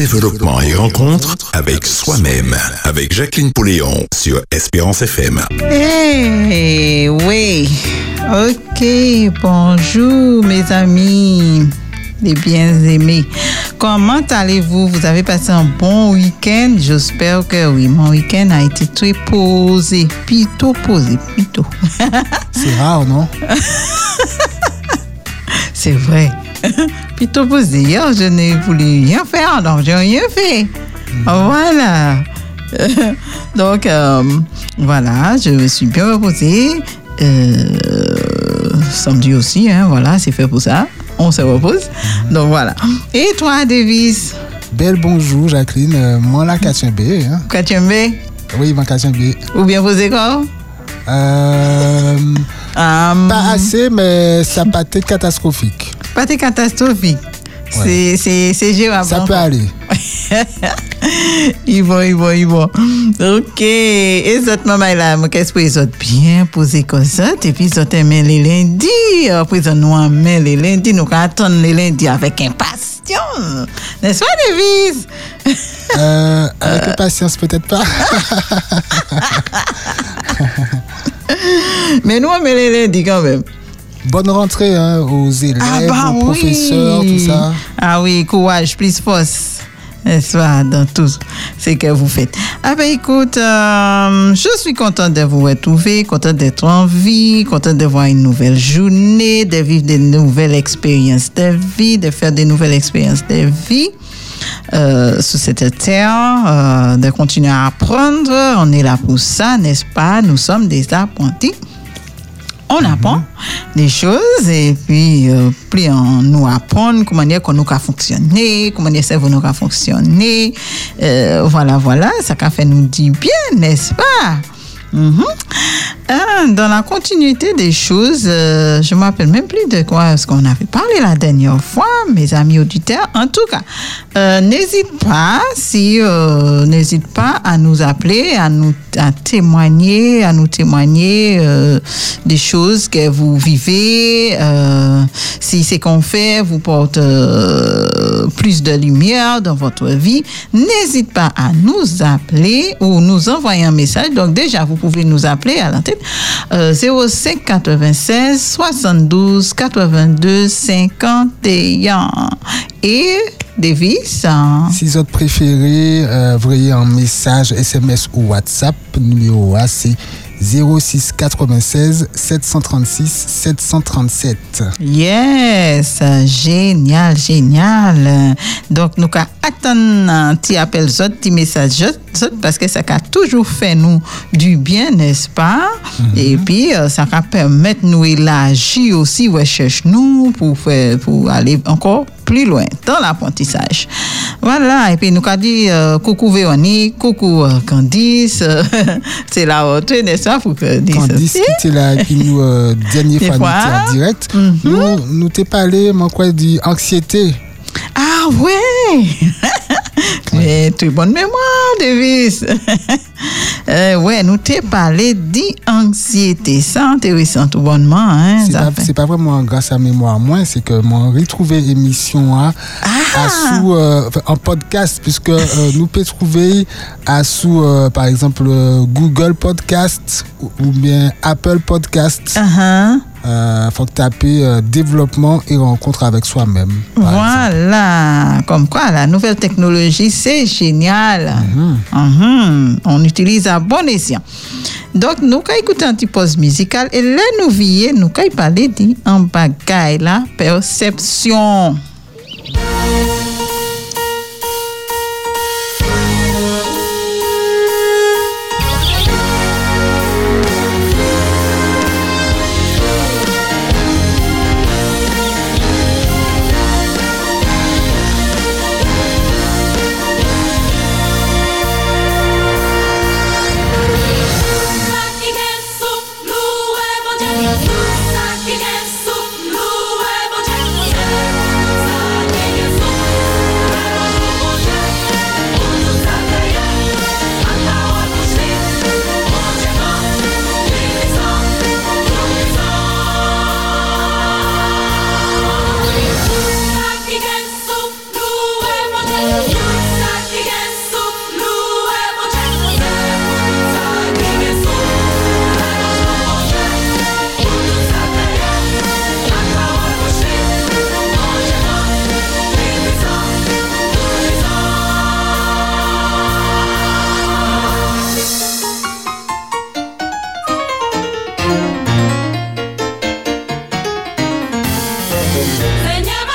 développement et rencontre avec soi-même. Avec Jacqueline Pouléon sur Espérance FM. Eh oui. Ok, bonjour mes amis, les bien-aimés. Comment allez-vous? Vous avez passé un bon week-end? J'espère que oui. Mon week-end a été très posé. Plutôt posé, plutôt. C'est rare, non? C'est vrai. Plutôt posé. Hier, je n'ai voulu rien faire, donc j'ai rien fait. Voilà. donc, euh, voilà, je me suis bien reposée. Euh, samedi aussi, hein, voilà, c'est fait pour ça. On se repose. Donc voilà. Et toi, Davis? Bel bonjour, Jacqueline. Euh, moi, la Katiembe. Hein? Katiembe Oui, ma Katiembe. Ou bien posé quoi Euh, Um, pas assez, mais ça pas été catastrophique. Pas été catastrophique. Ouais. C'est- gérable. Ça peut aller. Ils vont, ils vont, ils vont. Ok. Et cette maman là, qu'est-ce que les autres bien posé comme ça? Et puis, ils ont aimé les lundis. Après, ils nous aimé les lundis. Nous attendons les lundis avec impatience. N'est-ce pas, Davis? Euh, avec patience, peut-être pas. Mais nous, on met les lundis quand même. Bonne rentrée hein, aux élèves, bah aux professeurs, tout ça. Ah oui, courage, plus force. N'est-ce pas, dans tout ce que vous faites. Ah ben écoute, euh, je suis contente de vous retrouver, contente d'être en vie, contente de voir une nouvelle journée, de vivre des nouvelles expériences de vie, de faire des nouvelles expériences de vie. euh, sur cette terre, euh, de continuer à apprendre. On est là pour ça, n'est-ce pas? Nous sommes des apprentis on apprend des choses et puis euh, plus on nous apprend comment dire qu'on nous a fonctionné, comment dire cerveau nous a fonctionné, euh, voilà voilà, ça a fait nous dire bien, n'est-ce pas? Mhm. Ah, dans la continuité des choses, euh, je ne m'appelle même plus de quoi ce qu'on avait parlé la dernière fois, mes amis auditeurs. En tout cas, euh, n'hésite pas, si euh, n'hésite pas à nous appeler, à nous à témoigner, à nous témoigner euh, des choses que vous vivez. si c'est qu'on fait vous porte plus de lumière dans votre vie, n'hésite pas à nous appeler ou nous envoyer un message. Donc déjà, vous pouvez nous appeler à l'antenne euh, 05 96 72 82 51 et Davis. hein, Si vous êtes préféré, euh, voyez un message SMS ou WhatsApp. Numéro A, c'est 06 96 736 737. Yes, génial, génial. Donc, nous attendre un petit appel, un petit message, zot, parce que ça a toujours fait nous du bien, n'est-ce pas? Et puis, euh, ça va permettre nous élargir aussi, recherche nous pour, faire, pour aller encore plus loin dans l'apprentissage. Voilà, et puis nous avons dit euh, coucou Véronique, coucou euh, Candice, c'est la rentrée, n'est-ce pas, pour Candice Candice aussi. qui était là puis nous, euh, Des étions en direct, Mhm. nous, nous t'es parlé, moi, quoi, d'anxiété. Ah ouais Mais très bonne mémoire, Davis. euh, ouais, nous t'ai parlé d'anxiété. Ça intéressant tout bonnement, hein? C'est pas, c'est vraiment grâce à mémoire moi, c'est que mon retrouvé émission à, Ah! à sous euh, en podcast puisque euh, nous peut trouver à sous par exemple Google Podcast ou, ou bien Apple Podcast. Uh-huh. Euh, faut que taper euh, développement et rencontre avec soi-même. exemple. Voilà, comme quoi la nouvelle technologie, c'est génial. Mhm. On utilise à bon escient. Donc, nous allons écouter un petit pause musicale et là, nous vient, nous allons parler d'un bagaille, la perception. They never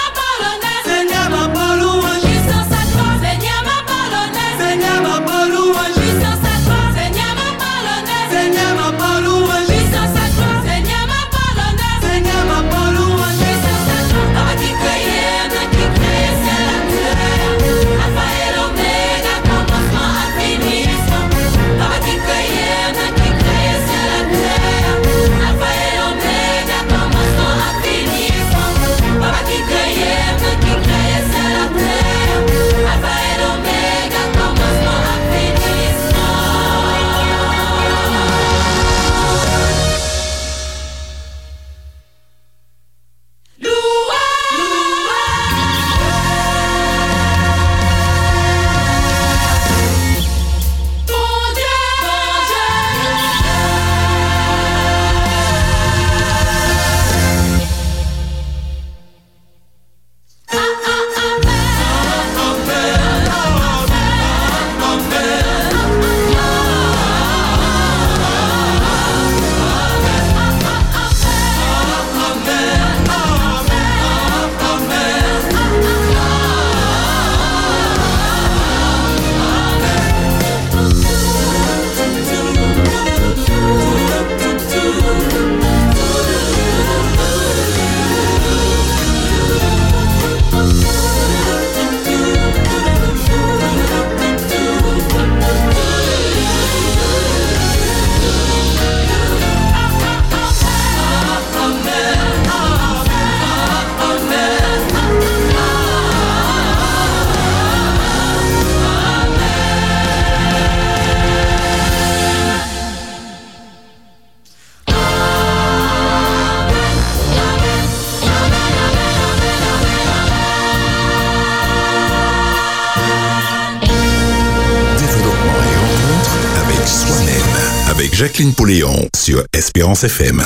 Jacqueline Pouléon sur Espérance FM.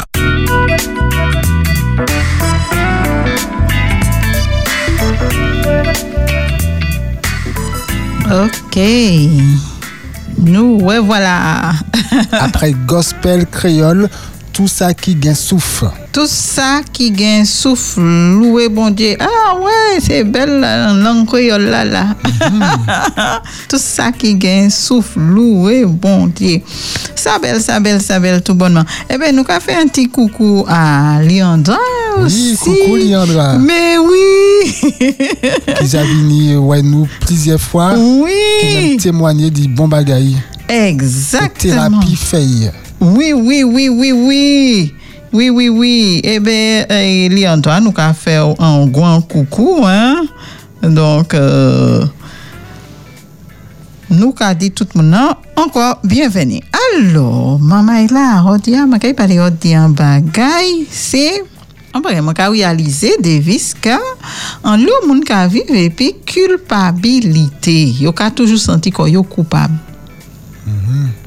Ok. Nous, ouais, voilà. Après gospel créole, tout ça qui gagne souffle. Tout ça qui gagne souffle, loué bon Dieu. Ah ouais, c'est belle la langue créole là, là. tout ça qui gagne souffle, loué bon Dieu. Ça belle, ça belle, ça belle, tout bonnement. Eh bien, nous avons fait un petit coucou à Liandra aussi. Oui, coucou Liandra. Mais oui. qui a venu ouais, nous plusieurs fois. Oui. Qui a témoigné du bon bagaille. Exactement. Thérapie faille. Oui, oui, oui, oui, oui. Oui, oui, oui. Eh bien, eh, Léon-Antoine, nous avons fait un grand coucou. Hein? Donc, euh, nous avons dit tout le monde encore bienvenue. Alors, maman est là, je vais parler de bagay, c'est. On va réaliser des visques en l'eau, moun ka vive et puis culpabilité. Yo ka toujours senti qu'on yo coupable. Mm.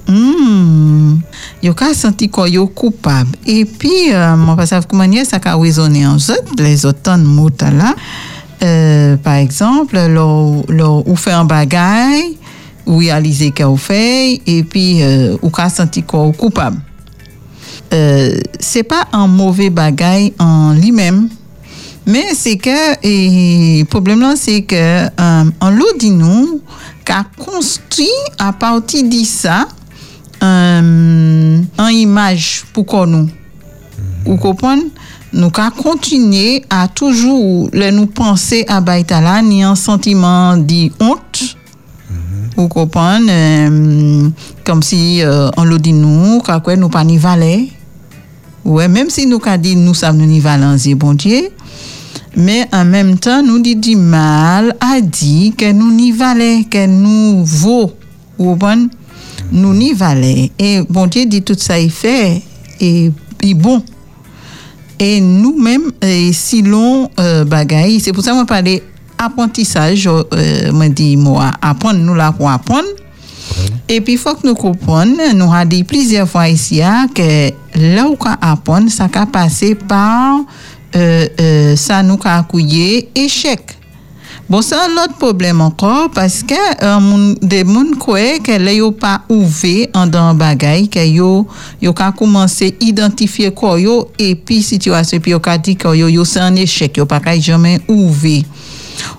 Yo ka senti qu'on yo coupable. Et puis, euh, moi, pas savoir comment ça ka résonner en autres, les autres mots là. Euh, par exemple, lo, lo, ou fait un bagay, ou réaliser qu'on fait, et puis, euh, ou ka senti qu'on coupable. Euh, c'est pas un mauvais bagay en lui-même, mais c'est que, et problème là, c'est que, euh, en l'eau dit nous, qu'a construit à partir de ça, euh, image pour nous. Vous comprenez? Nous qu'à continuer à toujours le nous penser à Baïtala, ni un sentiment de honte. Vous comprenez? Euh, comme si euh, on le dit nous, quoi nous pas ni valer. Même si nous dit nous sommes ni valenzi, bon Dieu. Mais en même temps, nous dit du mal a dit que nous n'y valait, que nous vaut. Vous comprenez? Nous n'y valait. Et bon Dieu dit tout ça, il fait. Et, et bon. Et nous-mêmes, si l'on euh, bagaille, c'est pour ça que je parle apprentissage, euh, me dit moi, apprendre, nous là pour apprendre. Et puis, il faut que nous comprenions, nous avons dit plusieurs fois ici, hein, que là où on apprend, ça va passer par euh, euh, ça nous a échec. Bon, c'est un autre problème encore parce que euh, moun, des gens croient que là, yo pas ouvert en dans bagay, que yo, ka commencé à identifier quoi yo, et puis situation, puis yo ka dit que yo, c'est un échec, yo pas ka jamais ouvert.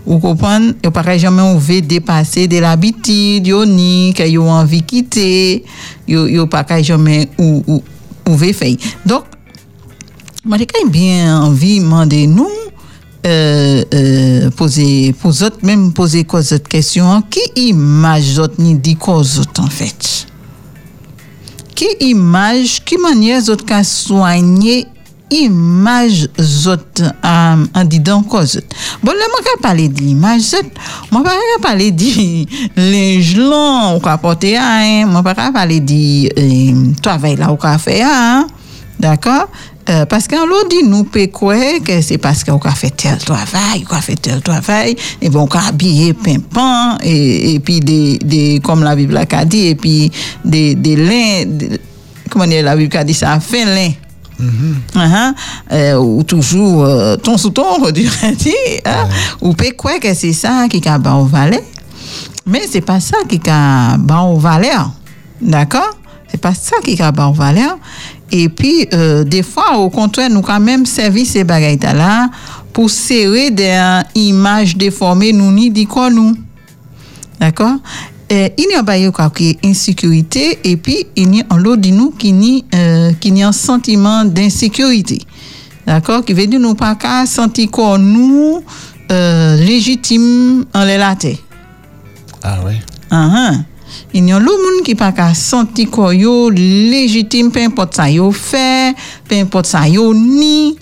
Vous comprenez? Yo pas ka jamais ouvert dépasser de l'habitude, yo ni, que yo envie quitter, yo, yo pas ka jamais ou, ou, ouvert fait. Donc, moi, j'ai quand même bien envie de demander nous, euh, euh, poser, même poser quoi autres questions, qui image autres ni dit quoi autres en fait? Qui image, qui manière autres qu'à soigner image autres euh, en disant quoi autres? Bon, là, moi, je parler de l'image autres, moi, je parler de linge long, ou porter, hein, moi, je parler de euh, travail là, ou quoi faire, hein, d'accord? Euh, parce qu'en l'autre dit nous croire que c'est parce qu'on a fait tel travail, qu'on a fait tel travail, et bon, qu'on a habillé pimpant, et, et puis des, des, comme la Bible a dit, et puis des, des lins, comment dire, la Bible a dit ça, fin lin. Euh, ou toujours euh, ton sous ton, on dirait dire, hein? ou peut croire que c'est ça qui a au valet, mais c'est pas ça qui a au valeur. D'accord? C'est pas ça qui a au valeur. Et puis, euh, des fois, au contraire, nous quand même servi ces bagailles là pour serrer des images déformées, nous ni dit nous. D'accord? Euh, il y a pas quoi qui est insécurité et puis il y a l'autre de nous qui ni euh, ni un sentiment d'insécurité. D'accord? Qui veut dire nous pas qu'à sentir qu'on nous euh, légitime en les latés. Ah ouais? Ah, ah. Il y a l'autre monde qui pas qu'à sentir qu'on légitime, peu importe ça yo fait, peu importe ça yo ni,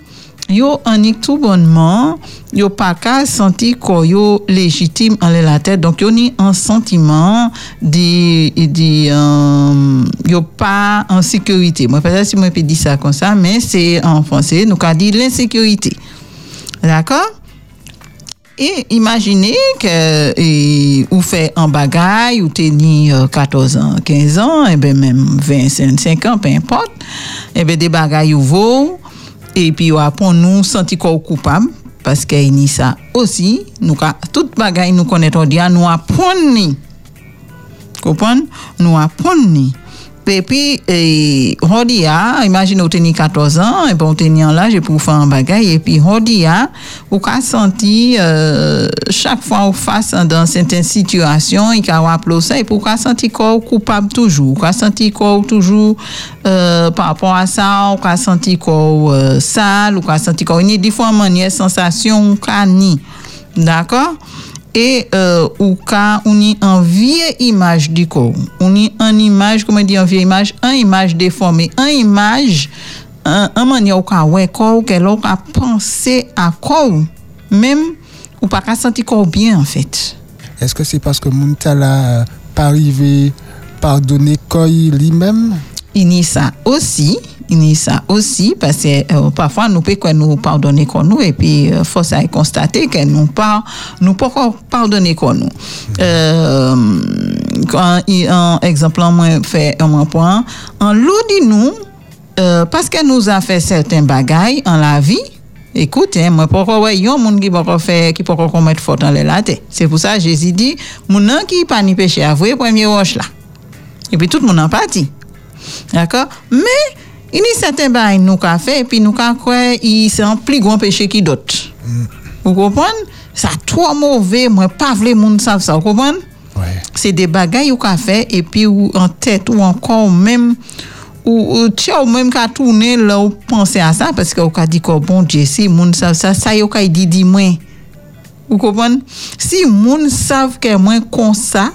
yo est tout bonnement, yo pas qu'à sentir qu'on yo légitime en la tête, donc yo ni un sentiment de, de euh, yo pas en sécurité. Moi, peut-être si moi peux dire ça comme ça, mais c'est en français, nous a dit l'insécurité. D'accord? Et imaginez que et, ou fait un bagaille, ou teni euh, 14 ans, 15 ans, et ben même 20, 25 ans, peu importe, et ben des bagailles ou vaut, et puis apprend nous sentir coupable, parce que ni ça aussi, nous tout bagaille nous connaissons dia, nous. Comprendre? Nous apprendre ni. Et puis, eh, Rodia, imagine ou teni 14 ans, et bon, teni en l'âge pour faire un bagage, et puis Rodia, ou ka senti, euh, chaque fois ou face dans certaines situations, il ka rappelé ça, et pour ka senti coupable toujours, ou ka senti quoi toujours, euh, par rapport à ça, ou ka senti quoi euh, sale, ou ka senti a manières, sensations, ou ka ni. D'accord? Et euh, ou ka on y en vieille image du corps on y en image comment dire en vieille image un image déformée un image un, un manière ou ka ouais corps que l'on ka penser à corps même ou pas ka sentir corps bien en fait. Est-ce que c'est parce que Muntala pas arrivé pardonner Koi lui-même? Il y a ça aussi a ça aussi parce que euh, parfois nous pouvons que nous pardonner qu'on nous et puis euh, faut ça constater que nous pas nous pas pardonner qu'on nous euh, quand un exemple moi fait un point en l'eau dit nous euh, parce que nous a fait certains bagailles en la vie Écoute, hein, moi, pourquoi ouais, yon moun qui pourquoi faire, qui pourquoi commettre faute dans les latte. C'est pour ça, Jésus dit, moun nan qui pas ni péché avoué, premier roche là. Et puis tout le monde en parti. D'accord? Mais, il y a certains bails nous qu'a fait, et puis nous qu'a il c'est un plus grand péché qui d'autres. Vous comprenez? Ça trop mauvais, moi, pas vle moun savent ça, vous comprenez? Ouais. c'est des bagailles qu'a fait et puis ou en tête ou encore même ou, tiens ou même qu'à tourner là ou penser à ça parce que ou qu'a dit que bon Dieu si moun savent ça ça yo qu'a dit dit moins vous comprenez si moun savent que moins comme ça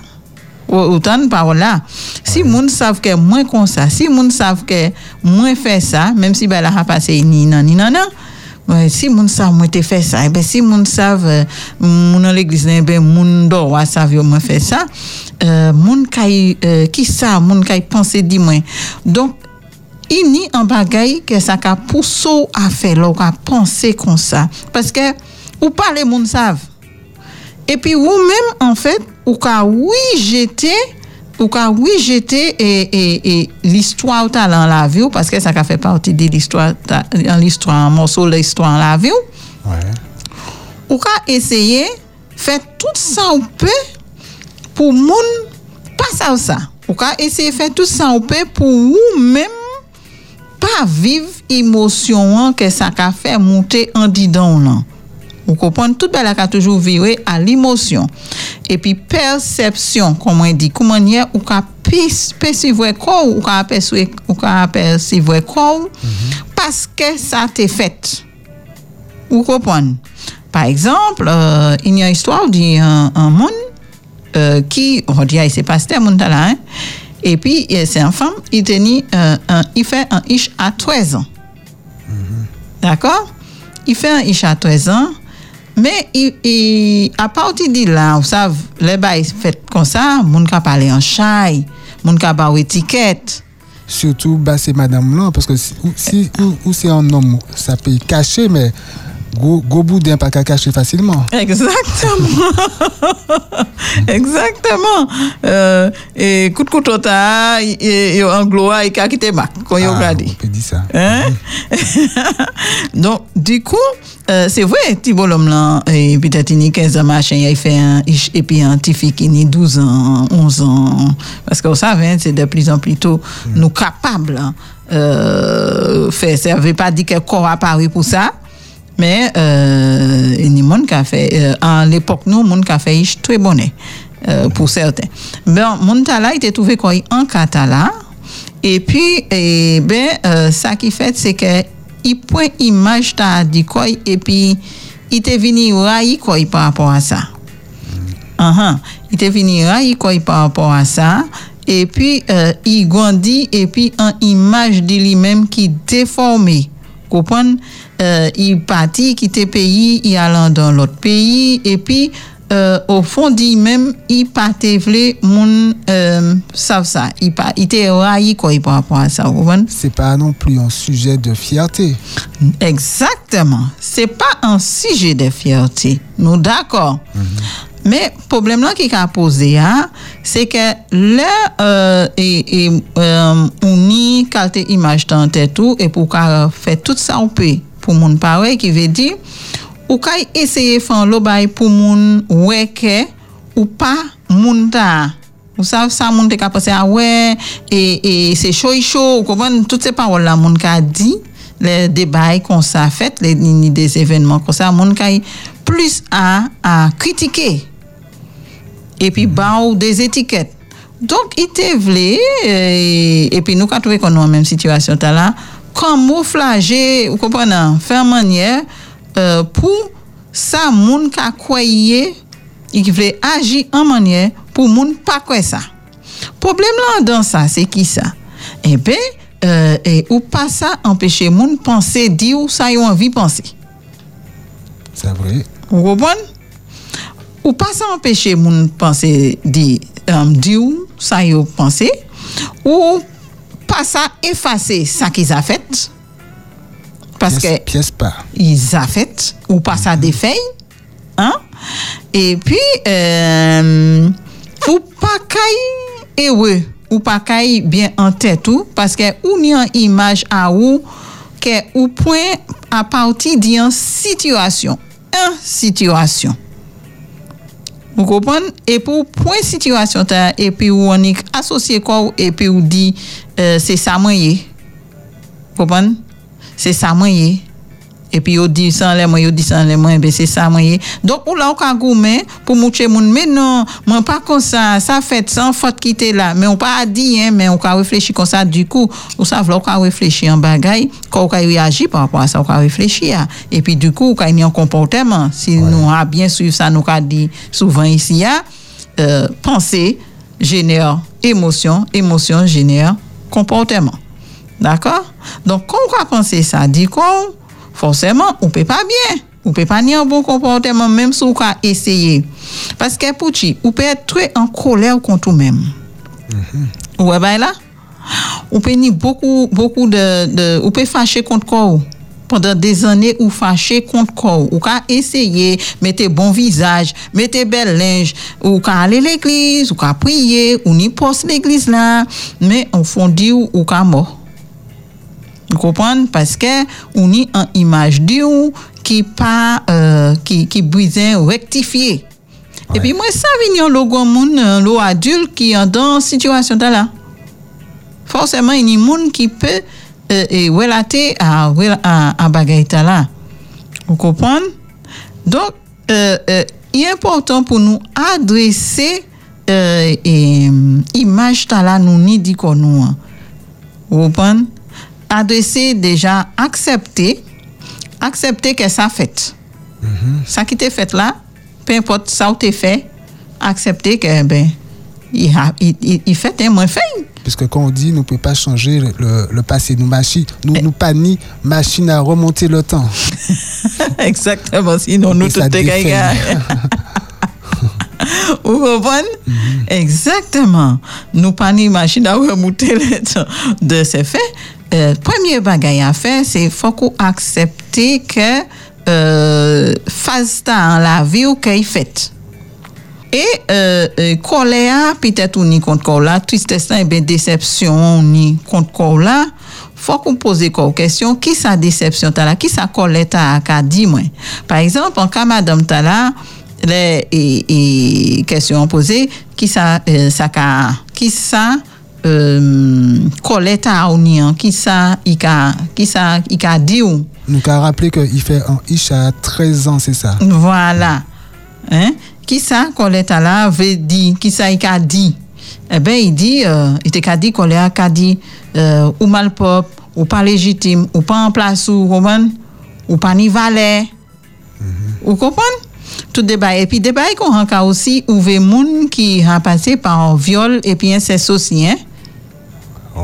autant par là si moun savent que moins comme ça si moun savent que moins fait ça même si ben là a passé ni nan ni nan nan Ouais, si moun savent moi te fait ça, eh ben si moun savent euh, moun dans l'église eh ben moun do wa savent yo moi fait ça, euh, moun kay euh, qui ça moun kay penser di moins. Donc il ni en bagaille que ça ka pousse à faire là, ka penser comme ça parce que ou pas les moun savent. Et puis ou même en fait ou ka oui ou ka l'histoire ou ta dans la vie ou, parce que ça ka fait partie de l'histoire un morceau de l'histoire dans la vie ou, Ouais. ou ka essayer faire tout ça ou peut pour moun pas ça ou ça. Ou ka essayer faire tout ça ou pour ou même pas vivre émotion hein, que ça ka fait monter en là vous comprenez? Tout belle a toujours viré à l'émotion. Et puis perception comme on dit. Comment dire ou ka percevoir quoi ou ka percevoir percevoir quoi parce que ça t'est fait. Vous comprenez? Par exemple euh, il y a une histoire d'un un monde euh, qui on dit ah, c'est pasteur monde là hein? et puis c'est un femme il tenait euh, un, il fait un ish à 13 ans. D'accord? Il fait un ish à 13 ans, mais il, il- à partir de là, vous savez, les bails fait comme ça, moun ka parler en chai, moun ka ba étiquette. Surtout, bah, c'est madame là, parce que si, ou c'est un homme, ça peut cacher, mais gros, gros boudin pas qu'à cacher facilement. Exactement. Exactement. Euh, et coup de couteau ta, et, et en gloire, il a quitté Mac, quand il a Ah, regardé. on peut dire ça. Hein? Donc, du coup, euh, c'est vrai, petit bonhomme là, et peut-être il a 15 ans, machin, il fait un, et puis un petit fille qui a 12 ans, 11 ans. Parce que vous savez, hein, c'est de plus en plus tôt, nous capables, hein, euh, faire ça. Veut pas dire que corps a paru pour ça. Mais euh, a monde qui a fait, euh, à l'époque, nous, monde qui a fait très bonnet, euh, pour certains. Ben, mon là, il était trouvé quoi en Catala. Et puis, eh ben, euh, ça qui fait, c'est que il prend image ta dit quoi et puis il te venu railler quoi par rapport à ça. Uh-huh. Il te venu railler quoi par rapport à ça. Et puis, euh, il grandit et puis en image de lui-même qui déformée. Comprendre? Euh, il partit, quitter pays, il allant dans l'autre pays et puis euh, au fond dit même il pas te vle moun euh, savent ça il pas il te raillé quoi par rapport à ça comprenez? C'est pas non plus un sujet de fierté. Exactement. C'est pas un sujet de fierté. Nous d'accord. Mais problème là qui a posé hein, c'est que là euh, et, et euh, on y qualité image dans tête tout et pour fait tout ça on peut pour moun pareil qui veut dire ou ka essayer faire le bail pour ouais que ou pas moun ta. Vous savez ça moun te ka penser ah ouais et, et c'est chaud chaud vous comprenez? Toutes ces paroles là moun ka dit les débats qu'on ça fait les ni des événements comme ça moun ka plus à à critiquer et puis bah ou des étiquettes. Donc il te vle euh, et puis nous quand trouvé qu'on est dans la même situation t'as là camouflager vous comprenez faire manière euh, pour ça moun ka il veut agir en manière pour moun pas quoi ça. Problème là dans ça c'est qui ça? Eh ben euh, et ou pas ça empêcher moun penser dire ou ça y a envie penser. C'est vrai. vous comprenez? Ou pas ça empêcher moun penser di euh, di ou ça yo penser ou pas ça effacer ça qu'ils a fait parce pièce, que pièce pas. ils a fait ou pas ça feuilles hein? Et puis euh, ou pas caille heureux ou pas caille bien en tête tout parce que ou ni en image à ou que ou point à partir d'une situation un situation vous comprenez? Et pour point situation et puis ou on est associé quoi et puis ou dit euh, c'est ça vous comprenez? C'est ça et puis yo dit sans les moi yo dit sans les moi ben c'est ça moyen donc ou là on ka gourmet pour moucher moun. Mais non moi pas comme ça. Ça fait sans faute qui était là. Mais on pas dit hein mais on ka réfléchir comme ça du coup. Ou ça on ka réfléchir en bagaille. Quand on ka réagir par rapport à ça on ka réfléchir et puis du coup on ka un comportement. Si nous a bien suivre ça nous ka dit souvent ici hein, euh, penser génère émotion émotion génère comportement. D'accord? Donc, quand on va penser ça, dit qu'on, forcément, on peut pas bien. On peut pas ni un bon comportement, même si on a essayé. Parce que, pour on peut être très en colère contre nous-mêmes. Ouais, ben là, on peut ni beaucoup, beaucoup de, de on peut fâcher contre quoi pendant des années ou fâché contre quoi ou ka essayer mettre bon visage mettre bel linge. Ou ka aller l'église ou ka prier ou ni poste l'église là. Mais on fond dire ou ka mort vous comprenez? Parce que on y une image de ou qui pas euh, qui qui. Et puis moi ça vient le grand monde euh, le adulte qui est dans situation de là. Forcément il y a monde qui peut euh, et relater à à, à ta. Vous comprenez? Donc euh, il est important pour nous adresser euh, et, image ta là nous ni dit qu'on nous. hein. Vous comprenez? Adresser déjà accepter accepter que ça fait ça qui t'est fait là peu importe ça où t'es fait accepter que ben il a il, il, il fait un moins fait Puisque quand on dit nous ne pouvons pas changer le, passé, nous, machine, nous, Eh. nous pas ni machine à remonter le temps. exactement sinon nous tout est. Vous comprenez? Exactement. Nous pas ni machine à remonter le temps de ces faits. Euh, premier bagage à faire, c'est faut qu'on accepte que euh, phase ta la vie ou qu'il fait. Et euh, euh, peut-être ou ni tristesse et bien déception ni qu'on pose sa déception ta? Qui sa moi? Par exemple, en cas madame ta euh, ça qu'a qui ça euh, ou ni hein? qui ça il qu'a qui ça il dit ou? Nous avons rappelé qu'il fait un ish à 13 ans, c'est ça? Voilà. Hein? Qui ça, Colette là, veut dire, qui ça, il a dit? Eh bien, il dit, euh, il te a dit, Colette a dit, euh, ou mal pop, ou pas légitime, ou pas en place, ou, ou pas ni valet. Vous comprenez? Tout débat. Et puis, débat qu'on a aussi, ou moun qui a passé par un viol et puis inceste aussi, hein?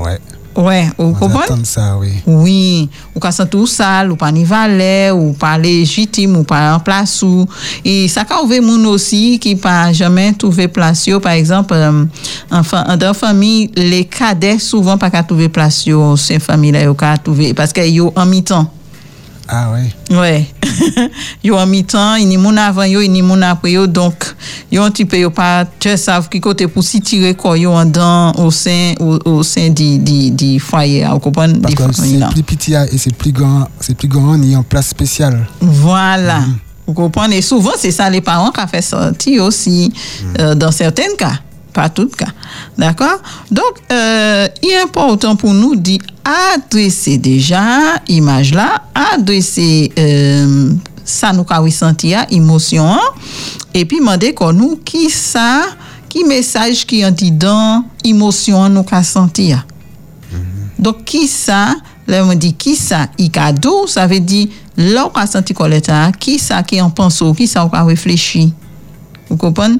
Ouais. Ouais, ou kompon? ça, oui. Oui, ou ka sante ou sal, ou pa ni valè, ou pa lejitim, ou pa an plas ou. E sa ka ouve moun osi ki pa jamen touve plas yo. Par exemple, euh, an dan fami, le kade souvan pa ka touve plas yo, se fami la yo ka touve, paske yo an mi tan. Ah oui. Ouais. yo en mi-temps, il ni moun avant yo, il ni moun après yo, donc yo un petit peu yo pas tu savent qui côté pour si tirer quoi yo en dedans au sein au, au sein du du du foyer, vous comprenez? Parce que c'est plus petit et c'est plus grand, c'est plus grand, il y a une place spéciale. Voilà. Vous comprenez? Et souvent, c'est ça les parents qui ont fait sortir aussi, euh, dans certains cas, pas tous cas. D'accord? Donc, euh, il est important pour nous d'adresser déjà image là, adresser euh, ça nous a hein, émotion, hein, et puis demander qu'on nous qui ça, qui message qui en dit dans émotion nous a senti. hein. Donc, qui ça, là, on dit qui ça, il cadeau, ça veut dire, là, on a senti colère, qui ça qui en pense, qui ça, on a réfléchi. Vous comprenez?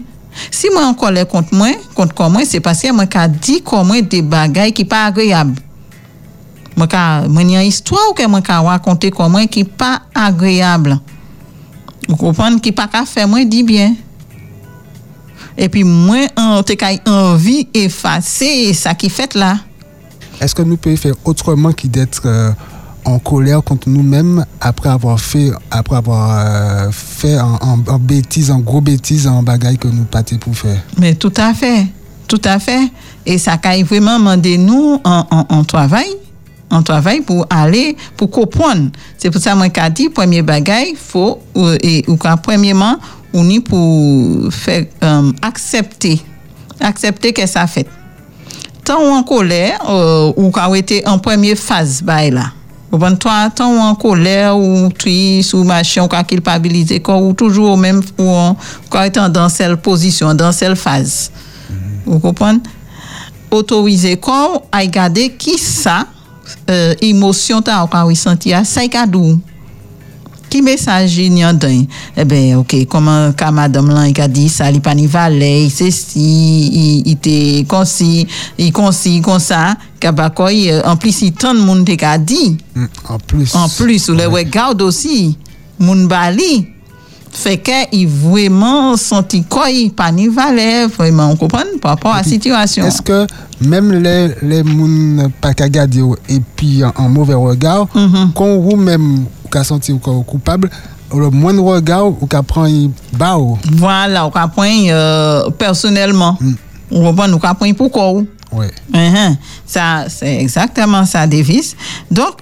Si moi en colère contre moi, contre moi, c'est parce que moi, qu'a dit moi des bagailles qui pas agréables. Moi, qu'a, moi, une histoire ou que moi, qu'a raconté quoi moi qui pas agréable. Vous comprenez? Qui pas qu'à faire moi, dit bien. Et puis, moi, on te qu'a envie effacer ça qui fait là. Est-ce que nous pouvons faire autrement que d'être euh, en colère contre nous-mêmes après avoir fait, après avoir euh, fait en, en- en bêtise, en gros bêtise, en bagaille que nous pâtés pour faire Mais tout à fait, tout à fait. Et ça caille vraiment demander nous en, travail, en travail pour aller, pour comprendre. C'est pour ça moi qu'a dit, premier bagage, faut, et, ou premièrement, on y pour faire, euh, accepter, accepter que ça fait. Tant ou en colère, euh, ou qu'a été en première phase, bah, là. Vous comprenez, toi, tant ou en colère, ou triste, ou machin, ou qu'a culpabilisé, quoi, ou toujours au même, ou quoi étant dans cette position, dans cette phase. Vous comprenez? Autoriser quoi, à regarder qui ça, euh, émotion ta ou qu'a ressenti, ça il y a dedans? Eh ben, ok, comment ka madame là, il a dit ça, il pas ni valet, il c'est si, il, il était comme si, il comme si, comme ça, kabakoy, en plus, il tant de monde te ka dit. Mm, En plus. En plus, ou le regarde aussi, moun bali, fait que il vraiment senti quoi, il pas ni valet, vraiment, on comprend par rapport à la situation. Est-ce que même les, les moun pas et puis en, en mauvais regard, quand vous-même vous qu'à sentir ou coupable, le moindre regard ou qu'à prendre bas ou? Voilà, on comprend euh, personnellement. Mm. On comprend, on comprend pourquoi. Ou. Ouais. Mhm. Ça, c'est exactement ça, Davis. Donc,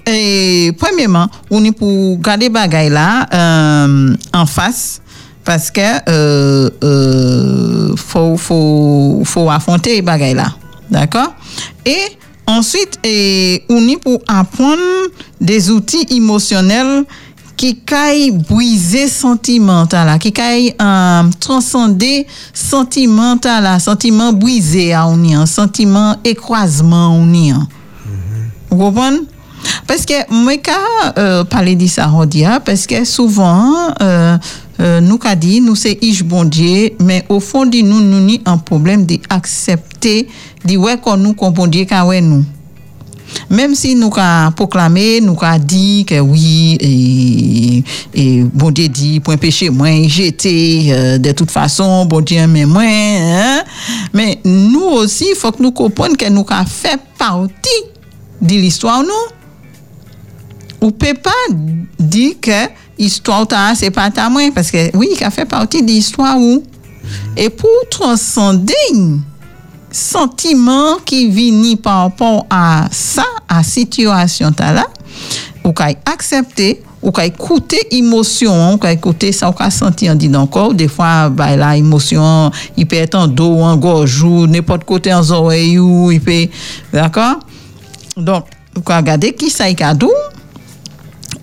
premièrement, on est pour garder bagay là euh, en face parce que euh, euh, faut, faut, faut affronter bagay là. D'accord? Et ensuite, on est pour apprendre des outils émotionnels qui caille briser sentimental là, qui caille euh, transcender sentimental là, sentiment brisé à on y a, sentiment écrasement on y a. Vous comprenez? Parce que moi, quand euh, parler de ça, hein, parce que souvent, euh, euh, nous qu'a dit, nous c'est ish bon Dieu, mais au fond de nous, nous ni un problème d'accepter, de ouais qu'on nous comprend Dieu quand ouais nous. Même si nous avons proclamé, nous avons dit que oui, et, bon Dieu dit, point péché, moi, j'étais, euh, de toute façon, bon Dieu aimait moi, hein? mais nous aussi, il faut que nous comprenions que nous avons fait partie de l'histoire, nous. On ne peut pas dire que l'histoire, ta, c'est pas ta moi, parce que oui, ça fait partie de l'histoire. Et pour transcender, sentiment qui vient par rapport à ça, à situation ta là, ou qu'à accepter, ou qu'à écouter émotion, ou qu'à écouter ça, ou qu'à sentir en dit encore, des fois, bah, la émotion, il peut être en dos, en gorge, ou n'importe côté en oreille, ou il peut, d'accord? Donc, ou qu'à regarder qui ça est cadeau,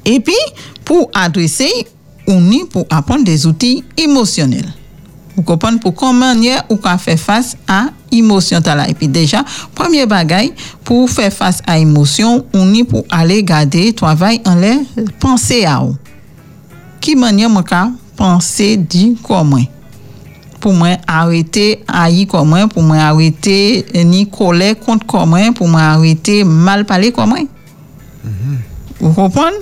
et puis, pour adresser, on est pour apprendre des outils émotionnels. Ou kopan pou konmanye ou ka fè fass a imosyon tala. E pi deja, pwemye bagay pou fè fass a imosyon ou ni pou ale gade travay an le panse a ou. Ki manye mwen ka panse di komwen. pou mwen arete ayi komwen, pou mwen arete ni kole kont komwen, pou mwen arete mal pale komwen. Mm -hmm. Ou kompon?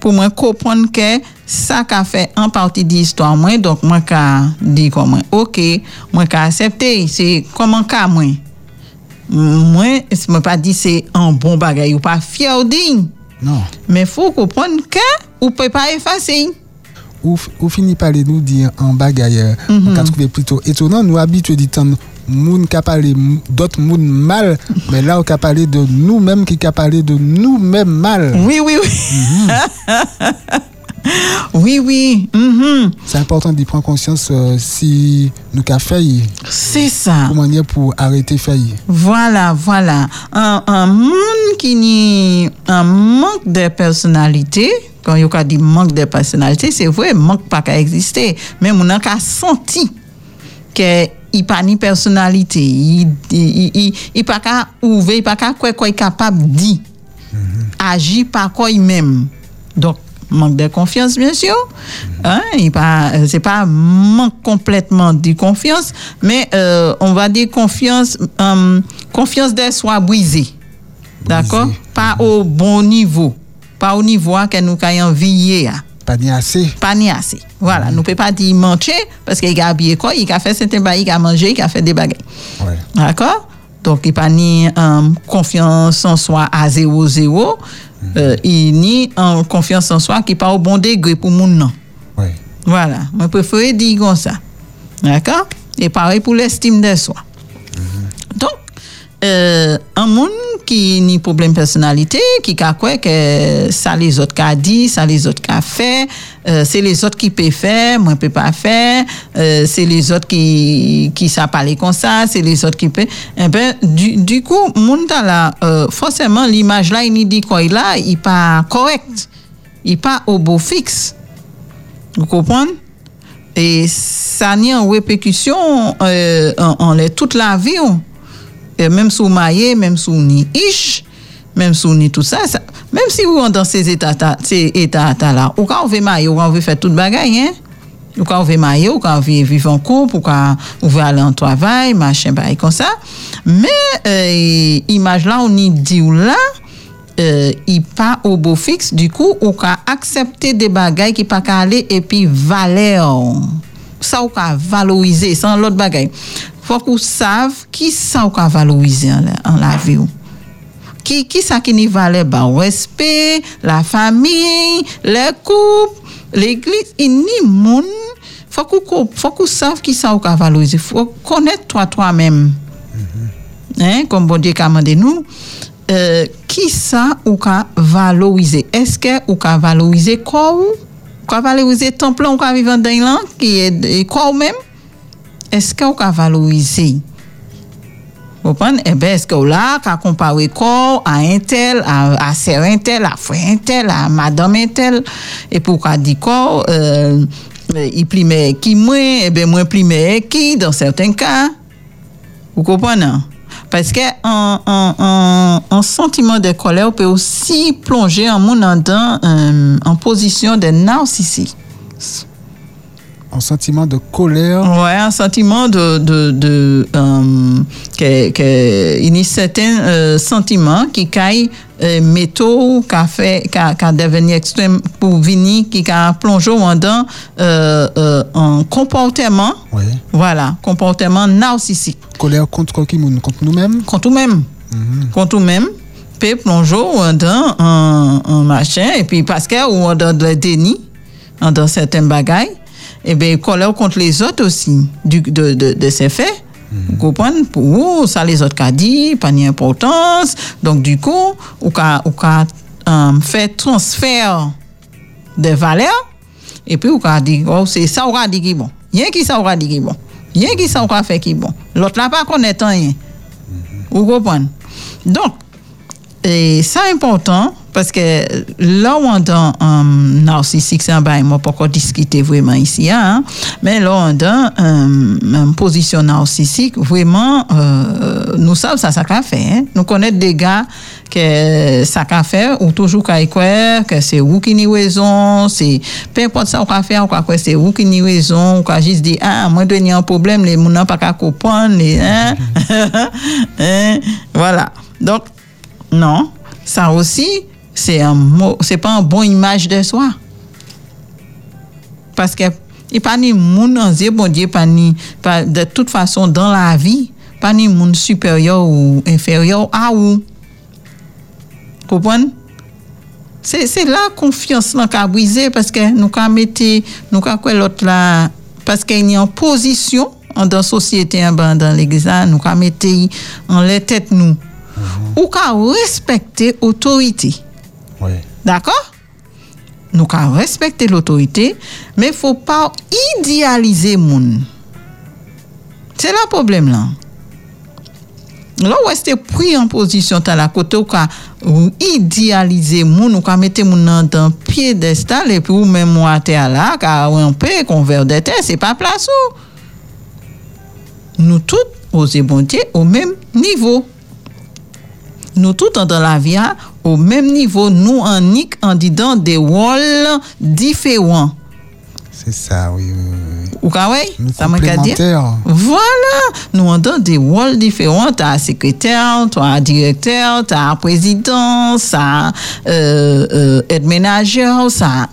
Pour moi comprendre que ça qu'a fait en partie de l'histoire moi, donc moi qu'a dit comme moi, OK, moi qu'a accepté, c'est comment qu'a moi? Moi, je ne pas dit c'est un bon bagage ou pas fier digne. Non. Mais faut comprendre que ou peut pas effacer. Ou, ou finit par nous dire en bagaille, mm on a trouvé plutôt étonnant, nous habitués temps, moun qui parlé d'autres moun mal, mais là on a parlé de nous-mêmes qui a parlé de nous-mêmes mal. Oui, oui, oui. oui, oui. mhm. C'est important d'y prendre conscience euh, si nous avons failli, C'est ça. comment dire pour arrêter failli. Voilà, voilà. Un, un monde qui ni un manque de personnalité, quand il y a dit manque de personnalité, c'est vrai, manque pas qu'à exister. Mais mon a senti que il pas ni personnalité, il pas qu'à ouvrir, il pas qu'à quoi quoi capable dire. Agir par quoi il même. Donc manque de confiance bien sûr. Hein, il pas euh, c'est pas manque complètement de confiance, mais euh, on va dire confiance euh, confiance de soi brisée. D'accord? Pas au bon niveau. Pas au niveau à que nous ayons envie Pas ni assez. pas ni assez. Voilà, nous ne pouvons pas dire manger parce qu'il a habillé quoi, il a fait certains bails, il a mangé, il a fait des bagages. Ouais. D'accord? Donc, il n'y a pas ni euh, confiance en soi à 0-0, euh, il ni en confiance en soi qui n'est pas au bon degré pour mon nom. Ouais. Voilà, je préfère dire comme ça. D'accord? Et pareil pour l'estime de soi. Donc, euh, un monde qui ni problème personnalité, qui a quoi que ça les autres qu'a dit, ça les autres qu'a fait, euh, c'est les autres qui peuvent faire, moi je peux pas faire, euh, c'est les autres qui qui ça parler comme ça, c'est les autres qui peuvent. Eh ben du, du coup, monde là euh, forcément l'image là il dit quoi il là, il pas correct. Il pas au beau fixe. Vous comprenez? Et ça n'y en répercussion euh, en, en toute la vie. Et même sous maillé, même sous ni ish, même sous ni tout ça, ça- même si vous êtes dans ces états ces états là, ou quand on veut mailler, ou quand on veut faire toute bagaille, hein? Ou quand on veut mailler, ou quand on veut vivre en couple, ou quand on veut aller en travail, machin, pareil comme ça. Mais, euh, image là, on y dit ou là, euh, il pas au beau fixe, du coup, ou ka accepter des bagailles qui pas qu'à aller et puis valeur. Ça ou ka valoriser sans l'autre bagaille. Faut qu'on savent qui ça ou ka valoriser en la, vie. ou? Qui qui ça qui ni valait ba respect, la famille, les couples, l'église, il ni moun. Faut qu'on faut qu'on savent qui ça ou ka valoriser. Faut connaître toi toi-même hein, comme bon Dieu commande nous, euh, qui ça ou ka valoriser? Est-ce que ou ka valoriser quoi ou? Ka valoriser temple ou ka vivre dans là qui est est quoi ou même? Est-ce que ou ka valoriser? Vous comprenez? Eh bien, est-ce que là, qu'à comparer quoi à un tel, à, à sœur un tel, à frère un tel, à madame un tel, et pour qu'on dit quoi, euh, il pliait qui moins, eh bien, moins pliait qui dans certains cas? Vous comprenez? Parce que un, un, un, un sentiment de colère peut aussi plonger en mon dans euh, en position de narcissisme. Un sentiment de colère. Ouais, un sentiment de, de, de euh, que, que, il y a certains euh, sentiments qui caillent euh, métaux, qui fait, qui devenu extrême pour venir, qui a plongé dans euh, euh, un comportement, Ouais. voilà, comportement narcissique. Colère contre qui? Contre nous-mêmes? contre nous-mêmes. Contre nous-mêmes. Peut plonger dans un, un machin, et puis parce que ou dans le déni, dans certains bagailles, et bien, colère contre les autres aussi, du, de, de, ces faits. Vous comprenez? Pour ça les autres qu'a dit, pas d'importance. Donc, du coup, ou qu'a, euh, fait transfert de valeurs, et puis ou qu'a dit, oh, c'est ça ou qu'a dit qui bon. Rien qui ça ou qu'a dit qui bon. Rien qui ça ou fait qui bon. L'autre là pas connaît rien. Vous comprenez? Donc, et ça important parce que là où on dans un narcissique, c'est un bail, moi, pas encore discuter vraiment ici, hein, mais là on dans euh, une position narcissique, vraiment, euh, nous savons ça, ça qu'a fait. Hein? Nous connaissons des gars que ça qu'a fait, ou toujours croire que c'est vous qui n'y raison, c'est peu importe ça, va faire, on va croire c'est vous qui n'y raison, on va juste dire, ah, moi, y a un problème, les n'ont pas qu'à comprendre, hein? hein? Voilà. Donc, non, ça aussi, c'est un mot, c'est pas une bonne image de soi. Parce que il pas ni moun en bon Dieu, pas ni, pas, de toute façon, dans la vie, pas ni moun supérieur ou inférieur à ou. Comprenez? C'est, c'est la confiance qui a brisé parce que nous avons mis, nous avons quoi l'autre là, parce qu'il y a une position dans la société, dans l'église, nous avons mis en les têtes nous. Ou qu'à respecter l'autorité. D'accord? Nous avons respecter l'autorité, mais il ne faut pas idéaliser moun. C'est le problème là. Là où est pris en position à la côté ou ou idéaliser moun ou mettre moun dans un piédestal et puis ou même moi terre là ka convert de terre c'est pas place où nous tous aux bon Dieu au même niveau nous tous dans la vie hein, au même niveau nous en nique en disant des rôles différents C'est ça, oui. oui, oui. ou Nous ça m'a dire voilà, nous avons des rôles différents. Tu as secrétaire, tu as directeur, tu as président, ça euh, euh, aide ménageur, ça.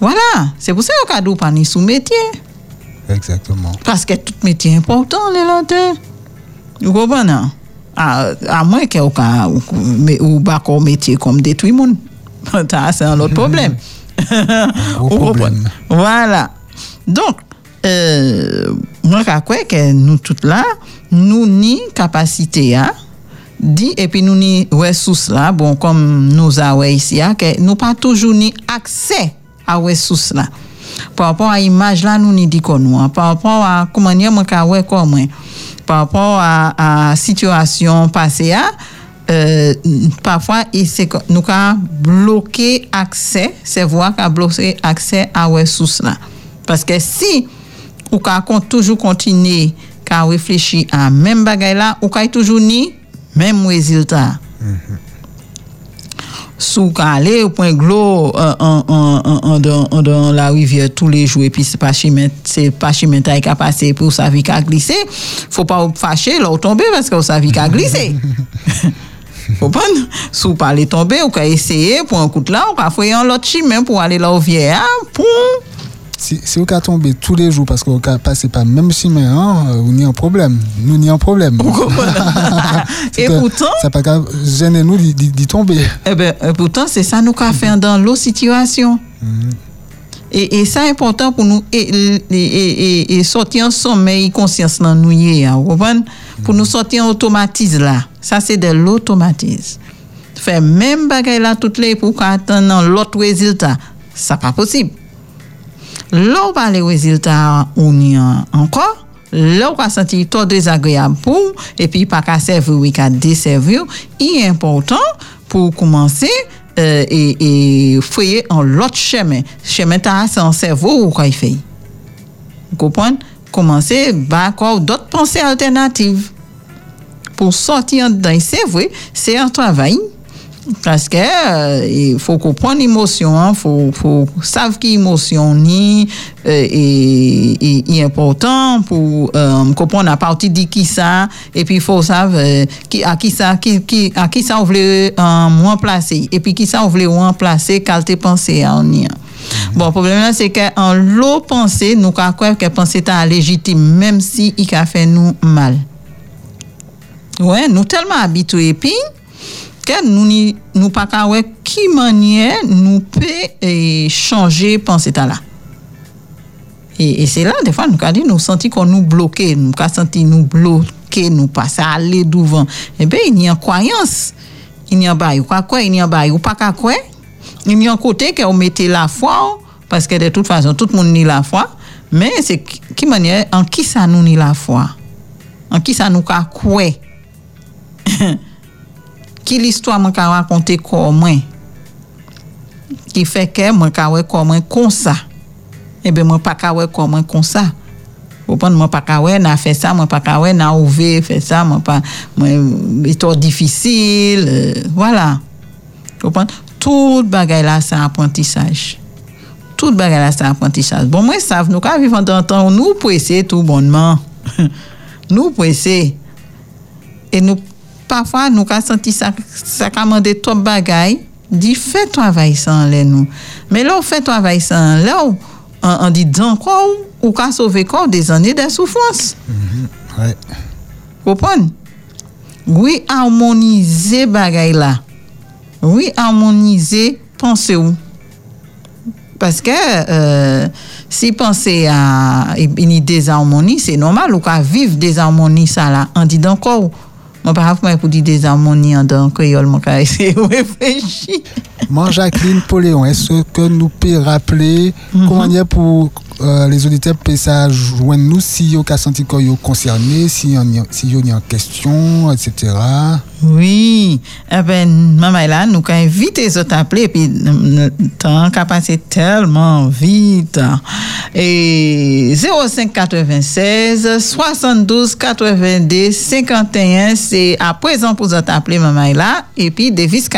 Voilà, c'est pour ça que cadeau pas ni sous métier. Exactement. Parce que tout métier est important, les lanternes. Vous comprenez? Hein? À, à moins que vous ou pas comme métier comme détruire monde. C'est un autre problème. Gros problème. Voilà. Donc, euh, moi, je crois que nous toutes là, nous ni capacité à dit et puis nous ni ressources là, bon, comme nous avons ici, hein, que nous pas toujours ni accès à ressources là. Par rapport à l'image là, nous ni dit qu'on nous, hein. par rapport à comment dire, moi, ka ouais, comme moi, par rapport à, à situation passée, hein, euh, parfois que nous avons bloqué accès c'est voir qu'a bloqué accès à ressources là. Parce que si ou qu'a toujours continuer qu'à réfléchir à même bagaille là ou qu'a toujours ni même résultat sous aller au point glo euh, en, en, en, dans, la rivière tous les jours et puis c'est pas chemin c'est pas chemin qui a passé pour sa vie qui a glissé faut pas fâcher là ou tomber parce que sa vie qui a glissé? Si vous parlez tomber, vous pouvez essayer pour un coup de là, vous pouvez faire un autre chemin pour aller là au vieillard, pour... Si, si vous tomber tous les jours parce que vous par le même chemin, hein, euh, vous n'avez un problème. Nous n'avons un problème. Et pourtant, Ça pas gêner nous d'y- tomber. eh ben, euh, pourtant, c'est ça nous qu'a fait dans l'autre situation. Et, et ça important pour nous et, et, et, sortir en sommeil conscience dans nous y est, hein, vous comprenez? Pour nous sortir en automatisme là. Ça c'est de l'automatisme. Faire même bagaille là toutes les pour attendre l'autre résultat. Ça pas possible. Là pas les résultats on y a encore. Là on sentir trop désagréable pour et puis pas qu'à servir oui qu'à desservir. Il est important pour commencer euh, et, et fouiller en l'autre chemin. Chemin c'est en cerveau ou quoi il fait. Vous comprenez? Commencer bah encore d'autres pensées alternatives. Pour sortir dedans c'est vrai c'est un travail parce que euh, il faut comprendre l'émotion, il faut, faut savoir qui émotion ni euh, important pour euh, comprendre à partir de qui ça et puis il faut savoir euh, qui, à qui ça qui, à qui ça on voulait euh, remplacer et puis qui ça on voulait remplacer qualité pensée à on a. Bon, le problème là, c'est qu'en l'eau pensée, nous croyons que pensée est légitime, même si il a fait nous mal. Ouais, nous tellement habitués puis nous nous pas ouais qui manière nous peut eh, changer pensée ta là. Et, c'est là des fois nous dit nous senti qu'on nous bloqué, nous qu'a senti nous bloqué, nous pas ça aller devant. Eh ben il y a une croyance. Il y a pas quoi quoi, il y a pas ou pas qu'à quoi. Il y a un mettait la foi parce que de toute façon tout le monde la foi, mais c'est qui manière en qui ça nous la foi? En qui ça nous quoi qui l'histoire m'a ka raconter comment qui fait que moi ka ouais comment comme ça et ben moi pas ka ouais comment comme ça Comprendre, moi pas qu'à ouais, n'a fait ça, moi pas qu'à ouais, n'a ouvert, fait ça, moi pas, moi, méthode difficile, euh, voilà. Comprendre? Tout bagay là, c'est apprentissage. Tout bagay là, c'est apprentissage. Bon, moi, ça, nous, quand vivons dans temps, nous, pour essayer tout bonnement. nous, pour essayer. Et nous, parfois, nous, quand senti ça, ça commandé trop bagay, dit, fais travail sans les nous. Mais là, on fait travail sans, là, on, dit, dans quoi, ou, ou qu'à sauver quoi, des années de souffrance. Ouais. Comprenez? Oui, harmoniser bagay là. Oui, harmoniser pensez où? Parce que euh, si penser à une désharmonie, c'est normal, ou qu'à vivre désharmonie ça là. On dit moi par exemple, pour dire désharmonie en dans créole, moi qu'à essayer de réfléchir. Moi, Jacqueline Poléon, est-ce que nous pouvons rappeler Mhm. comment il y a pour euh, les auditeurs peuvent ça joindre nous si ont senti qu'ils sont concernés, si a- si on y a en question, etc. Oui, eh ben, maman là, nous quand invite les autres appeler, puis le temps qu'a passé tellement vite. Et 05 96 72 82 51, c'est à présent pour vous appeler maman et puis Davis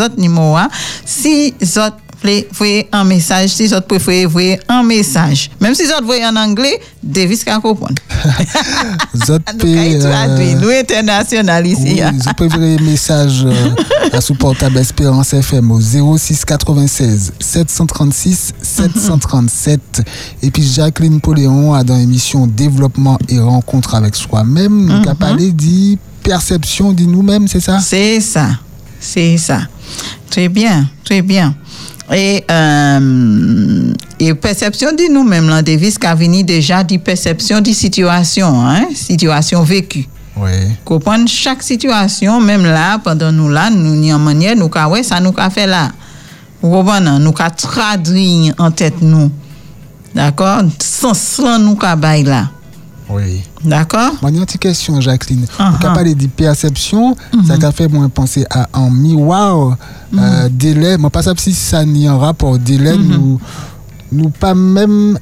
autres numéro un, si vous autres envoyer un message, si vous préférez envoyer un message. Même si vous voyez en anglais, Davis qu'a comprendre. Vous traduit, euh, nous international ici. Oui, vous pouvez envoyer un message euh, à sous portable Espérance FM au 06 96 736 737. Et puis Jacqueline Poléon a dans l'émission Développement et rencontre avec soi-même, nous a parlé de perception de nous-mêmes, c'est ça? C'est ça, c'est ça. Très bien, très bien. Et, euh, et perception de nous-mêmes, là, Davis, qui a venu déjà de perception de situation, hein, situation vécue. Oui. Comprendre chaque situation, même là, pendant nous là, nous n'y en manière, nous ka ouais, ça nous a fait là. Vous comprenez? Nous ka traduit en tête nous. D'accord? Sans cela, nous ka bail là. Oui. D'accord? Moi, une petite question, Jacqueline. Ah, Vous ah. avez parlé de perception, ça a fait moi penser à un miroir, euh, délai. Moi, pas ça si ça n'y a un rapport. Délai, nous, nous pas même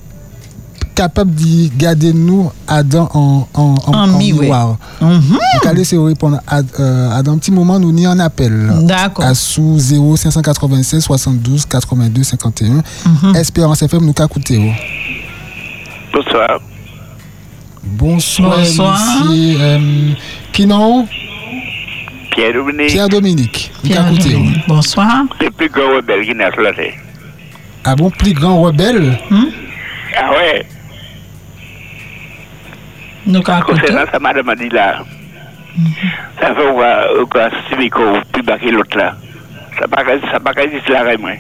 capables de garder nous Adam en, en, en, En en miroir. Mhm. Donc, allez, c'est répondre à, euh, à un petit moment, nous n'y en appel. D'accord. À sous 0 596 72 82 51. Espérance FM, nous qu'à écouter. oh. Bonsoir. Bonsoir, Bonsoir. monsieur. Euh, qui non Pierre Dominique, Pierre Bonsoir. le plus grand rebelle qui n'a pas. Ah bon, plus grand rebelle? Ah ouais, Nous concernant ça, madame a dit là, ça fait voir quoi, si Miko, plus bas que l'autre là. Ça pas ça pas qu'à dire là, moi.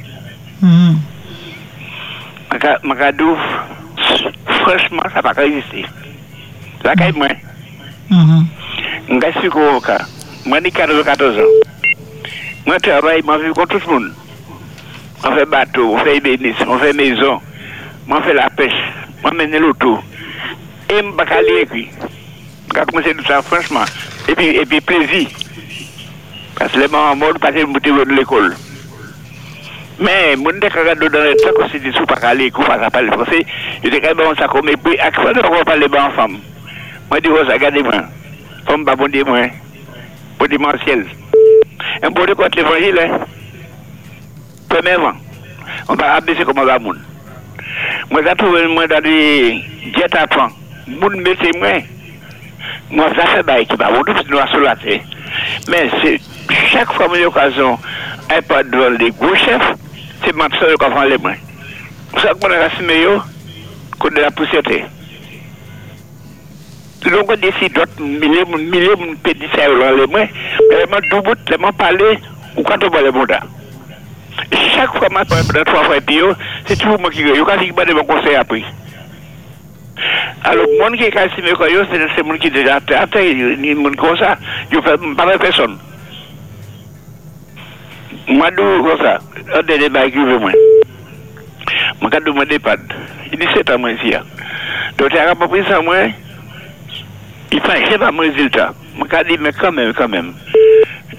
Franchement, ça pas qu'à exister. La caille, moi, Mhm. je suis au cas. Moi, j'ai 14 ans. Moi, je travaille, moi, je vis comme tout le monde. On fait bateau, on fait bénisse, on fait maison, moi, on fait la pêche, moi, je mène l'auto. Et je ne vais pas aller écrit. Je vais commencer tout ça, franchement. Et puis, et puis plaisir. Parce que les mamans morts, parce qu'ils me de l'école. Mais, mon dès que je regarde dans le temps, que c'était sous pas aller, qu'on pas parler français, je dis que bon, ça comme, et puis, à quoi on va parler Mwen di wos agade mwen. Fom ba bondi mwen. Bondi mwen siel. E mwen bondi kont l'Evangil, premièrement, on va abaisser comment va moun. Moi, j'ai trouvé moi dans des jet à temps. Moun mettez moi. Moi, ça fait bail qui va bon, tout nous sur la tête. Mais c'est chaque fois une occasion, un pas de des gros chefs, c'est maintenant qu'on prend les mains. Pour ça qu'on a racimé, qu'on de la poussière. Loun kon desi dot milye moun pedi sa yo lan le mwen, mwen doubout, mwen pale, ou kato ba le moun da. Chak fwa mwen pale pwede 3 fwa epi yo, se tivou mwen ki yo, yo kasi ki ba de mwen konsey apri. Alo, moun ki kasi mwen koyo, se moun ki deja ate, ni moun konsa, yo pale peson. Mwen dou konsa, an dene bagi yo ve mwen. Mwen kato mwen depad, ini setan mwen siya. Do te akapapri sa mwen, il dit 7 ans, moi, ici. Donc, tu as pas pris ça, moi, il fait pas mon résultat. Moi, quand dit, mais quand même, quand même.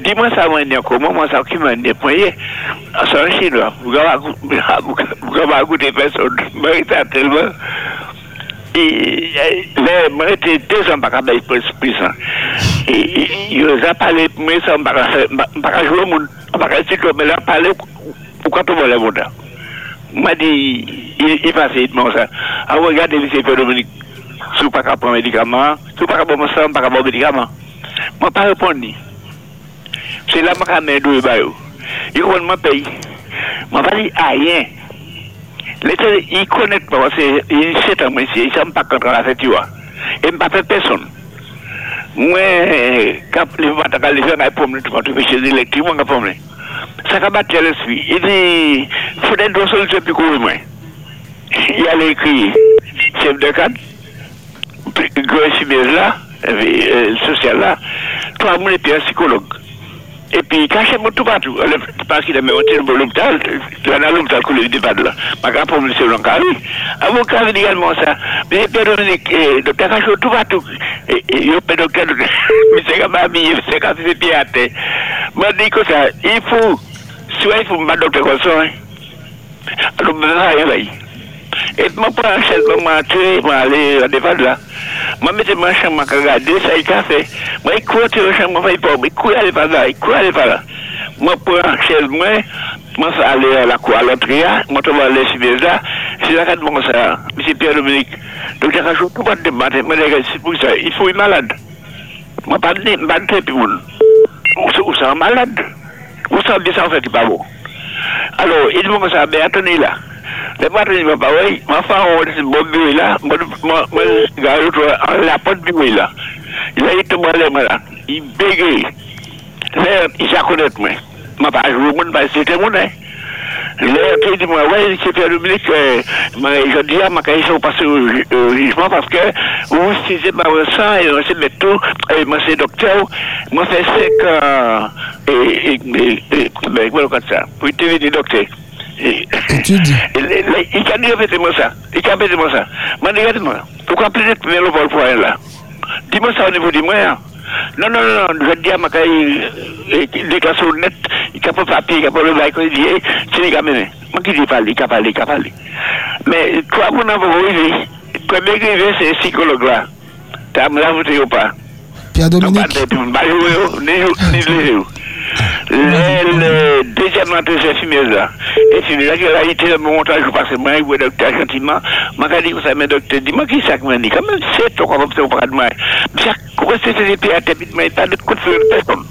Dis-moi ça, moi, comment, moi, ça, qui m'a déployé. C'est un chinois. Vous avez goûté personne. Ça, tellement. Et, moi, j'étais deux ans, de plus, plus, hein. Et, il a parlé, mais ça, pas jouer au monde, dire que, mais là, parler, pourquoi tu veux le monde? M'a dit, il, il passait, il ça. Ah, regardez, Dominique. Si vous pas qu'à prendre médicament, si vous pas qu'à prendre ça, pas qu'à prendre médicament. Moi, pas répondre. C'est là, moi, quand même, deux bails. Il connaît mon pays. Moi, pas connaît pas, ne pas ne pas. Ça l'esprit. Il dit, il court, moi. Il a chef de gros chimère là, euh, social là, toi, moi, et un psychologue. Et puis, cachez moi tout partout. Parce qu'il a mis un tir pour l'hôpital, là, dans l'hôpital, que le débat là. Ma grand problème, c'est l'encadré. Avocat, également ça. Mais, Père Dominique, docteur Cachot, tout partout. Et, et, yo, Père Docteur, mais c'est comme un ami, c'est comme si c'était à terre. Moi, je dis que ça, il faut, soit il faut me battre docteur comme ça, hein. Alors, je vais E mwen pou an sel mwen mante, mwen ale adevad la. Mwen mette mwen chan mwen kagade, sa yi ka fe. Mwen yi kou te chan mwen fayi pou, mwen yi kou adevad la, yi kou adevad la. Mwen pou an sel mwen, mwen sa ale la kou alotria, mwen tou mwen ale sibeza. Si la kat mwen sa, misi Pierre Dominique. Dok jaka chou pou mwen debate, mwen dek si pou sa, yi fou yi malade. Mwen pa dne, mwen pa dne pi moun. Ou sa malade. Ou sa bisan fè ki pa moun. Alors, il mwen sa be atoni la. Le il m'a pas oui, femme, on dit, bon, bureau là, moi, gars, la porte du bureau là. Il a été mal, là, il bégaye. Là, il s'est connaît, moi. Ma pas joué, parce que c'était mon, hein. Là, il dit, moi, ouais, c'est Pierre Dominique, je dis, ma au parce que, vous, si c'est ça, et on sait tout, et moi, c'est docteur, moi, 5 ans, et, et, et, ben, voilà, comme ça, pour te venir docteur. Étude. Il a dit répétez-moi ça. Il a répétez-moi ça. Moi, regardez-moi. Pourquoi peut-être le vol pour elle là Dis-moi ça au niveau du moyen. Non, non, non, je dis à ma déclaration net, il a pas papier, il a pas le bail, il dit, c'est les gars, mais moi qui dis parler, il a parlé, il a parlé. Mais toi, mon arrivé, toi, bien arrivé, c'est psychologue là. T'as me l'avoué ou pas Pierre Dominique. Le deuxième c'est fumé là. Et là, il a été le montage, je passe moi, voit docteur gentiment. M'a dit, vous savez, docteur, dis-moi qui ça que m'a dit. Quand même, c'est toi, comme ça, on parle de moi. C'est que c'était à tête, mais pas de coup de feu, personne.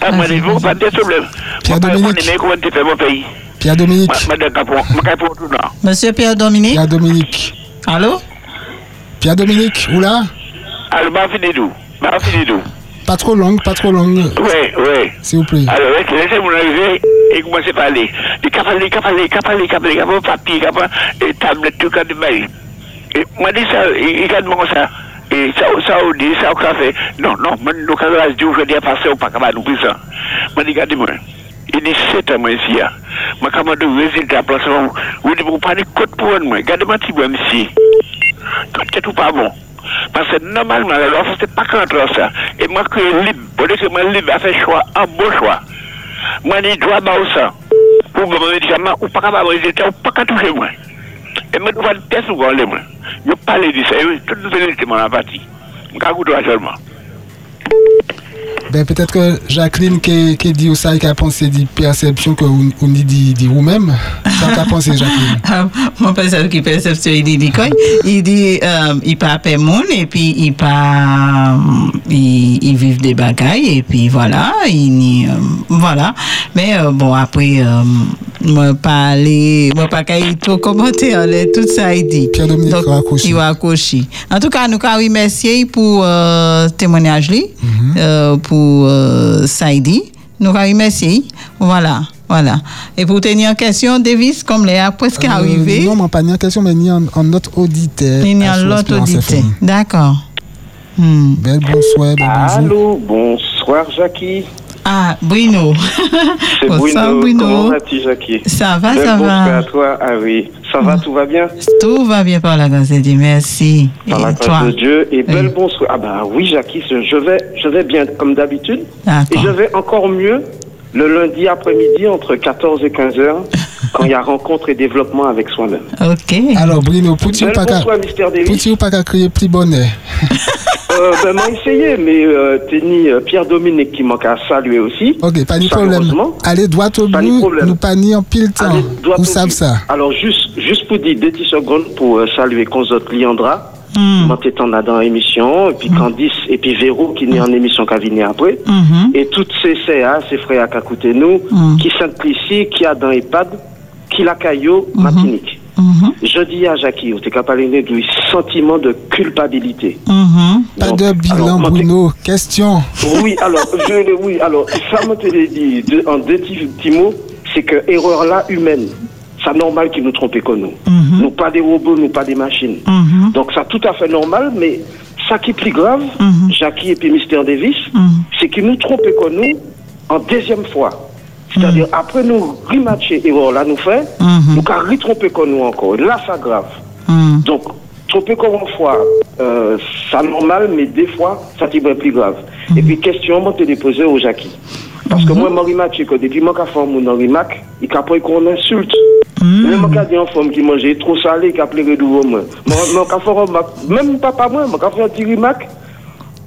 Ah, moi, il faut pas de problème. Pierre Dominique. Comment tu fais mon pays Pierre Dominique. Monsieur Pierre Dominique. Pierre Dominique. Allô? Pierre Dominique, où là? Alors, bah, fini d'où? Bah, fini d'où? Pas trop longue, pas trop longue. Oui, oui. S'il vous plaît. Alors, laissez-moi arriver et commencer à parler. A a a a parlé, il a parlé, papier, a tablette, tout cas de mail. Et moi, dit ça, il a demandé ça. Et ça, ça, on dit, ça, on fait. Non, non, moi, nous, quand on dit aujourd'hui, à passer au pas nous plus ça. Moi, dit, regardez-moi. Il dit, c'est à moi ici. Moi, comment de résultat, place, vous dites, vous parlez code pour moi. Regardez-moi. Quand tout pas bon. Parce que normalement, l'offre, c'est pas contre ça. Et moi, que libre, pour dire que moi, libre, a fait choix, un beau choix. Moi, je dois avoir ça. Pour me médicament, ou pas capable de ou pas qu'à toucher moi. Et moi, je dois tester ou quoi, moi. Je parle de ça, et toute nouvelle mon. Je seulement. Ben, peut-être que Jacqueline qui, qui dit ça, qui a pensé des perceptions que vous, vous dit, dit vous-même. Ça qu'a pensé Jacqueline? Ah, Mon père, qui perception, il dit, dit quoi? Il dit, euh, il pas paix monde et puis il pas, il, il vit des bagailles et puis voilà, il, euh, voilà. Mais euh, bon, après, euh, moi pas aller, moi pas qu'il trop commenter, tout ça il dit. Pierre-Dominique Raccouchi. Il Raccouchi. En tout cas, nous remercier pour euh, témoignage, lui, Mhm. euh, pour euh, Saïdi. Nous remercier. Voilà. Voilà. Et pour tenir en question, Davis, comme les a presque arrivé, Euh, Non, mais pas ni en question, mais ni en, en notre auditeur. a Sous l'autre. FM. D'accord. Hmm. Bel bonsoir, bel bonjour. Allô, bonsoir Jackie. Ah, Bruno. C'est Bonsoir, Bruno. Bruno. Comment vas-tu Jackie? Ça va, ça bonsoir va. à toi. Ah oui, ça va, tout va bien Tout va bien par la grâce de Dieu. Merci. Par la grâce toi? de Dieu. Et bel Oui. bonsoir. Ah ben oui Jackie, je vais, je vais bien comme d'habitude. Et je vais encore mieux le lundi après-midi entre 14 et 15 heures. Quand il y a rencontre et développement avec soi-même. OK. Alors, Bruno, pour-tu Bel pas pour-tu pas qu'à crier plus bonnet Euh, ben, m'a essayé, mais euh, Tenny, euh, Pierre-Dominique qui manque à saluer aussi. Ok, pas de problème. Allez, droit au Pas de bout, problème. nous pas ni en pile temps. Allez, Vous savez but. ça. Alors, juste, juste pour dire deux petites secondes pour euh, saluer Conzotte Liandra, Qui était en dans l'émission, et puis Candice, et puis Véro, qui est en émission qui a venu après. Mhm. Et toutes ces CA, ces frères qui écouté nous, Mm. qui sont ici, qui a dans EHPAD, qui la caillou, Martinique. Mhm. Je dis à Jackie, tu as parlé du sentiment de culpabilité. Pas Donc, de bilan, alors, moi, Bruno. Question. Oui, alors, je, oui, alors, ça me te l'ai dit de- en deux petits, petits mots, c'est que erreur là humaine, c'est normal qu'ils nous trompent comme nous. Nous pas des robots, nous pas des machines. Mhm. Donc ça tout à fait normal, mais ça qui est plus grave, Mhm. Jackie et puis Mister Davis, Mhm. c'est qu'ils nous trompent comme nous en deuxième fois. C'est-à-dire après nous rematcher erreur là nous fait, Mhm. nous qu'à retromper comme nous encore. Là ça grave. Mhm. Donc, tromper comme une fois, euh, ça normal, mais des fois, ça t'est bien plus grave. Et puis, question, moi, te déposer au Jackie. Parce que moi, Marie Mathieu, que depuis moi, quand mon Henri Mac, il a pas qu'on insulte. Même quand il y a une femme qui mangeait trop salé, qui a pleuré de moi. Même papa, moi, on fait un petit Mac,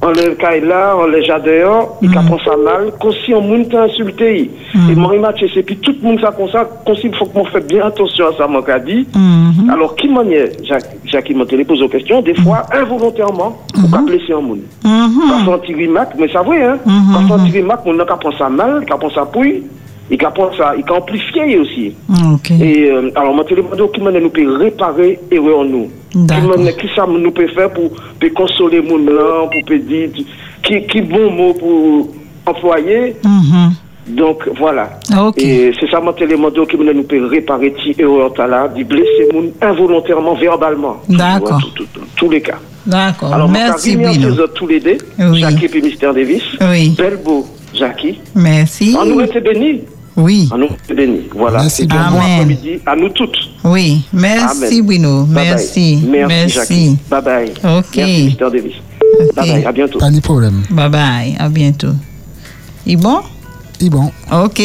on le là, on le dehors, il prend ça mal, comme si on t'a insulté. Et Marie Mathieu, c'est puis tout le monde ça comme ça, comme s'il faut qu'on fait bien attention à ça, qu'a dit. Mhm. Alors, qui manière, Jacques, Jacques, il m'a pose aux questions, des fois, involontairement, pour pas blesser un monde. Quand on tire Mac, mais ça vrai, hein, Mhm. quand on tire Mac, on n'a qu'à prendre ça mal, qu'à prendre ça pouille, et prendre ça, et qu'à amplifier aussi. OK. Et, euh, alors, demandé qui manière nous peut réparer erreur en nous. Qui ça nous peut faire pour, pour consoler mon là, pour peut dire, qui, qui bon mot pour employer? Mhm. Donc, voilà. Et c'est ça, mon télémodo qui nous peut réparer ti erreur là, de blesser moun involontairement, verbalement. D'accord. Tous les cas. D'accord. Alors, Merci. Bruno. tous les deux, Oui. Jackie et Mister Davis. Oui. Bel beau, Jackie. Merci. À nous été bénis. Oui. À nous été bénis. Voilà. Merci Et bon après-midi à nous toutes. Oui. Merci. Bruno. Bye bye. Merci. Merci, Jackie. Bye bye. Ok. Merci, Mister Davis. Bye bye. À bientôt. Pas de problème. Bye bye. À bientôt. Et bon? Et bon, OK.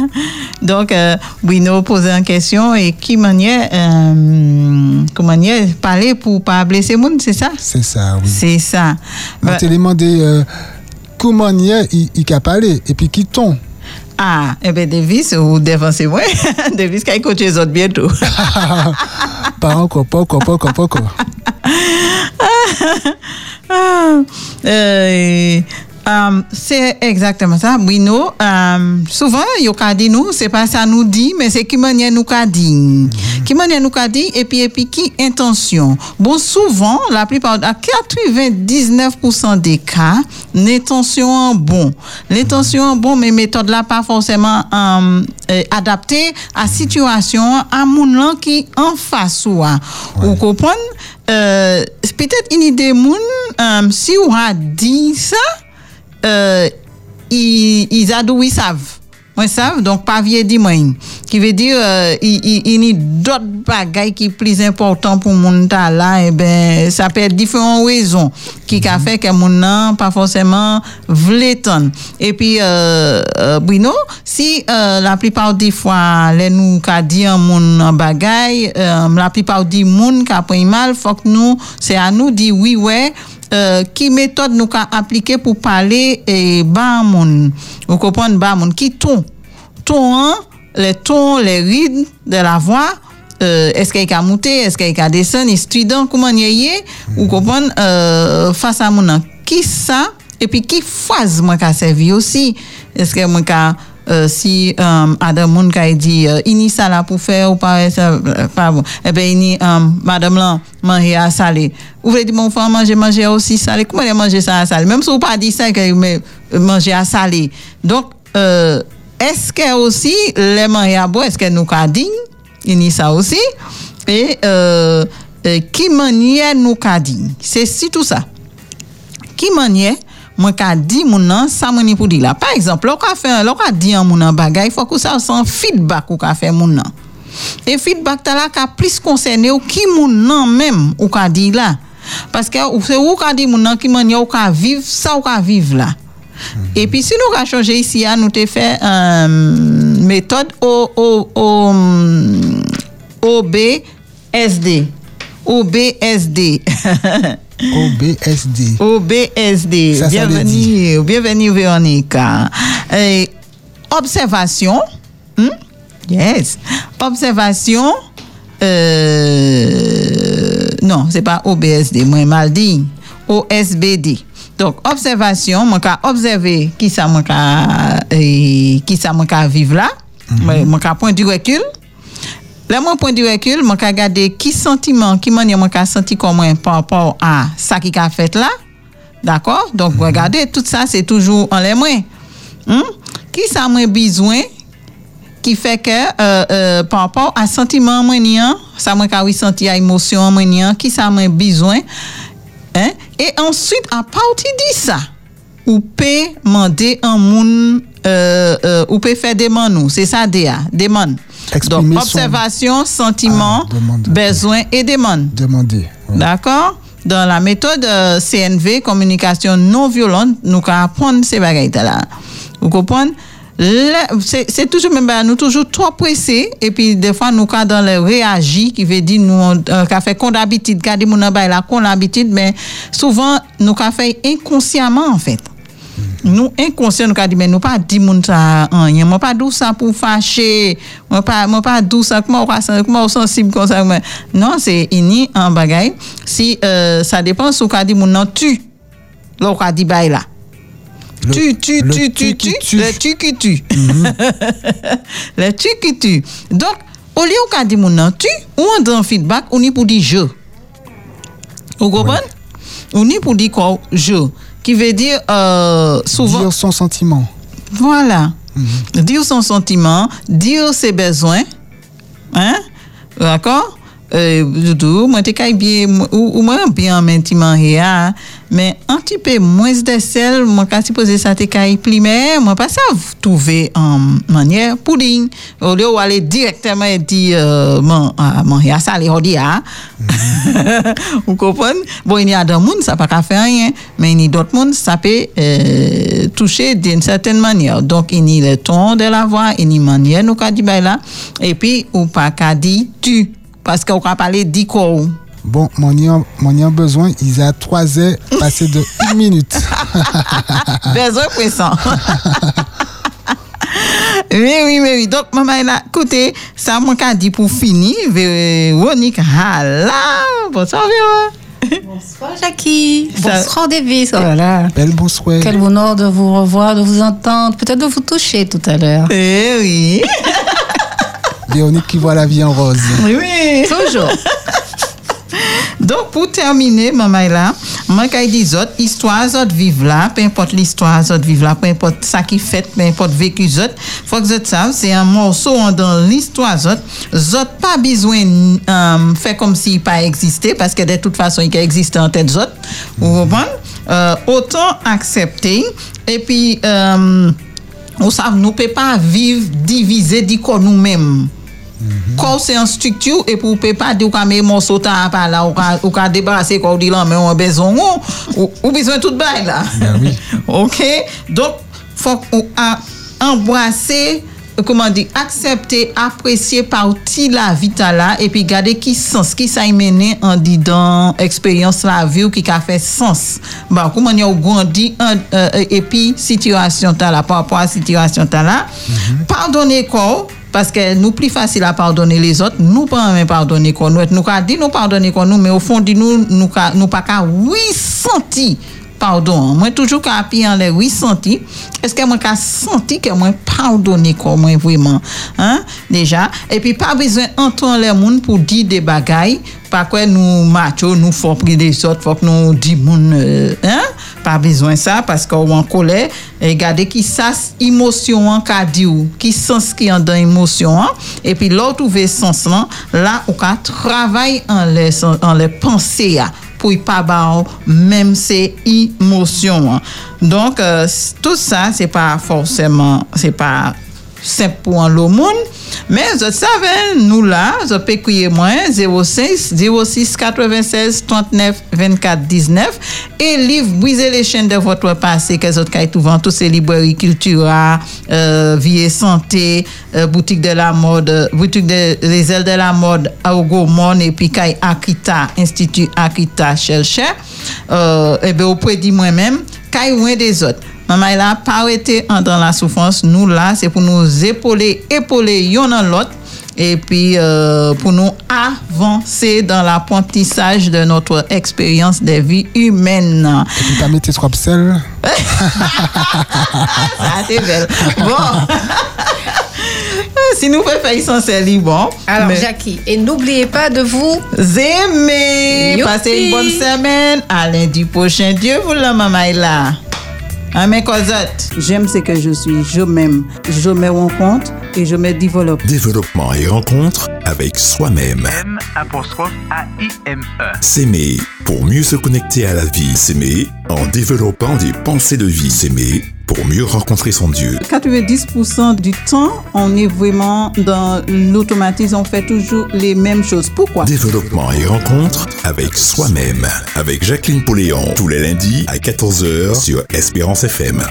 Donc, euh, Bruno posait une question et qui manière, euh, comment manière parler pour pas blesser le monde, c'est ça? c'est ça, oui. C'est ça. On Bah, te demandé euh, comment il il, il a parlé, et puis qui ton? Ah, eh bien, Davis, ou dévancez moi. Davis, qui a coaché les autres bientôt. Pas encore, pas encore, pas encore, pas encore. Ah, euh, euh, c'est exactement ça. Bruno, euh, souvent, yo ka dit nous, c'est pas ça nous dit, mais c'est qui manière nous ka dit. Qui manière nous ka dit, et puis, et puis qui intention? Bon, souvent, la plupart, à 99% des cas, l'intention en bon. L'intention en bon, mais méthode là pas forcément euh, euh, adaptée à situation, à moun qui en face ou à. Vous comprenez? Euh, peut-être une idée moun, si on a dit ça, euh, ils, ils adouent, ils savent. Moi, savent, donc pas vieux moi. Qui veut dire, il, y a d'autres bagailles qui sont plus importants pour mon ta là, et ben, ça peut être différentes raisons qui a fait que mon nan pas forcément vleton. Et puis, euh, euh, Bruno, si la plupart des fois, les nous ka dit un la plupart des moun qui pris mal, faut que nous, c'est à nous dire oui, ouais, euh, qui méthode nous ka appliquer pour parler et bas moun vous comprenez bas moun qui ton? Ton hein, les tons les rides de la voix euh, est-ce qu'il a monté est-ce qu'il a descendu strident comment y est vous comprenez euh, face à moun qui ça? Et puis qui phase moi ka servi aussi? Est-ce que moi euh, si euh, Adam moun ka dit euh, ini ça là pour faire ou pas euh, bon. Eh euh, madame là manger à salé. Ou voulez dire mon frère manger manger aussi salé. Comment elle manger ça à salé? Même si vous pas dit ça mais euh, manger à salé. Donc euh, est-ce que aussi les manger à boire est-ce que nous ka dit ini ça aussi. Et euh, euh, qui manière nous ka dit c'est si tout ça. Qui manière moi ka di moun nan moni pour dire là par exemple lo ka ka di an moun nan bagay faut que ça sans feedback ou ka fait moun nan et feedback ta la ka plus concerné ou qui moun nan même ou ka di parce que ou c'est ou ka di moun nan mani ou ka vivre ça ou ka vivre là Et puis, si hein, nous avons fait une méthode O- O- O- hum, OBSD. OBSD. OBSD. OBSD. Ça, ça veut bienvenue, bienvenue Véronica. Et observation. hmm? Yes. Observation. euh, non, c'est pas OBSD, moi mal dit. OSBD. Donc, observation, moi ka observer qui ça moi ka eh, qui ça moi ka vivre là. Moi ka point du recul. Là, mon point de recul, je vais regarder qui sentiment, qui manière ka senti comme moi par rapport à ça qui a fait là. D'accord? Donc, regardez, tout ça, c'est toujours en les. Hmm? Qui ça moi besoin qui fait que euh, euh, par rapport à sentiment moi ni an, ça moi ka oui senti à émotion moi ni an, qui ça moi besoin hein? Et ensuite à partir de ça, ou peut demander un moun euh, euh, ou peut faire des nous, c'est ça DA, demande. Exprimer Donc son- observation, sentiment, Ah, besoin et demande. Demander. ouais. D'accord? Dans la méthode euh, CNV, communication non violente, nous allons apprendre ces bagages là. Vous comprenez? C'est toujours même bah, nous toujours trop pressés et puis des fois nous quand dans le réagir qui veut dire nous on euh, fait comme d'habitude dit mon la comme d'habitude mais souvent nous qu'a fait inconsciemment en fait nous inconscients nous dit mais nous pas dit moun ça rien moi pas dou ça pour fâcher moi pas moi pas dou ça comment comment sensible comme ça non c'est ini en bagaille si euh, ça dépend sous qu'a dit moun non tu là qu'a dit bail là tu, tu, tu, tu tu, tu, le tu qui tue. le tu qui tue. Donc, au lieu qu'on dit mon nom tu, ou on donne feedback, on y pour dire je. Vous comprenez? On y pour dire quoi? Je. Qui veut dire, euh, souvent, Dire son sentiment. voilà. Dire son sentiment, dire ses besoins. Hein? D'accord? Euh, Doudou, moi, t'es qu'à bien, ou, ou moi, bien, maintenant, hier, mais un petit peu moins de sel, moi, quand tu poses ça, t'es qu'à plus, mais moi, pas ça, trouver en manière pudding. Au lieu d'aller directement et dire, euh, mon, ah, a ça, les redis, ah. Vous comprenez? Bon, il y a d'autres monde, ça pas qu'à faire rien, mais il y a d'autres monde, ça peut euh, toucher d'une certaine manière. Donc, il y a le ton de la voix, il y a une manière, nous, qu'a dit, ben là, et puis, ou pas qu'à dire tu, parce qu'on va parler d'iko. Bon, mon y a, mon y a besoin, ils a trois heures passé de une minute. Besoin puissant. Oui, oui, oui, oui. Donc, maman, là, écoutez, ça, qu'a dit pour finir, Véronique, là, bonsoir, Véro. Bonsoir Jackie. Ça- Bonsoir Davis. Oh là là. Belle bonsoir. Quel bonheur de vous revoir, de vous entendre, peut-être de vous toucher tout à l'heure. Eh oui. Véronique qui voit la vie en rose. Oui, oui. Toujours. Donc, pour terminer, maman là, moi, quand je dis autres, histoire, autres vivent là, peu importe l'histoire, autres vivent là, peu importe ça qui fait, peu importe vécu, autres, faut que vous savez, c'est un morceau dans l'histoire, autres, autres pas besoin euh, faire comme s'il pas existé, parce que de toute façon, il existe en tête autres, vous comprenez? Euh, autant accepter, et puis, euh, on savent, nous ne pouvons pas vivre divisé corps nous-mêmes. Kòw se an struktur e pou pe pa di ou ka me moun sota apan la ou ka, ou ka debarase kòw di lan men ou an bezon ou ou, ou bezon tout bay la. Ben oui. ok? Donk fòk ou a embrase, koman di, aksepte, apresye parti la vita la epi gade ki sens, ki sa y mene an di dan eksperyans la vi ou ki ka fe sens. Ba, koman yo gondi an, e, e uh, epi situasyon ta la, pa apwa situasyon ta la. Mm -hmm. Pardone kòw Parce que nous plus facile à pardonner les autres, nous pas même pardonner quoi nous. Nous dit nous pardonner quoi nous, mais au fond dit nous nous nous pas qu'à oui senti pardon. Moi toujours qu'à en les oui senti. Est-ce que moi qu'à senti que moi pardonner quoi moi vraiment hein déjà? Et puis pas besoin entendre les monde pour dire des bagailles pas quoi nous macho nous faut prendre des autres faut que nous dit moun euh, hein? Pas besoin ça parce qu'on en colère et regardez qui ça émotion en ka di ou qui sens qui en dans émotion et puis l'autre trouver sens là là on travaille en les en les pensées pour pas ba même ces émotions donc euh, tout ça c'est pas forcément c'est pas simple pour un lot monde. Mais je savais, nous là, je peux crier moins 06 06 96 39 24 19 et livre Briser les chaînes de votre passé, que autres tout vent, tous ces librairies Cultura, euh, Vie et Santé, euh, Boutique de la mode, Boutique de les ailes de la mode, Augo Mon et puis Kai Akita, Institut Akita Chercher. Euh, et bien, auprès de moi-même, Kai loin des autres. Maman elle a pas été en dans la souffrance. Nous là, c'est pour nous épauler, épauler yon dans l'autre. Et puis euh, pour nous avancer dans l'apprentissage de notre expérience de vie humaine. Et puis, t'as mis tes trois. Ça, c'est belle. Bon. si nous faisons essentiel, bon. Alors, Mais- Jackie, et n'oubliez pas de vous aimer. Youpi. Passez une bonne semaine. À lundi prochain. Dieu vous la maman est là. Amen, Cosette. J'aime ce que je suis. Je m'aime. Je me rencontre et je me développe. Développement et rencontre avec soi-même. M apostrophe A-I-M-E. S'aimer pour mieux se connecter à la vie. S'aimer en développant des pensées de vie. S'aimer pour mieux rencontrer son Dieu. 90% du temps, on est vraiment dans l'automatisme. On fait toujours les mêmes choses. Pourquoi? Développement et rencontre avec soi-même. Avec Jacqueline Poléon. Tous les lundis à 14h sur Espérance FM.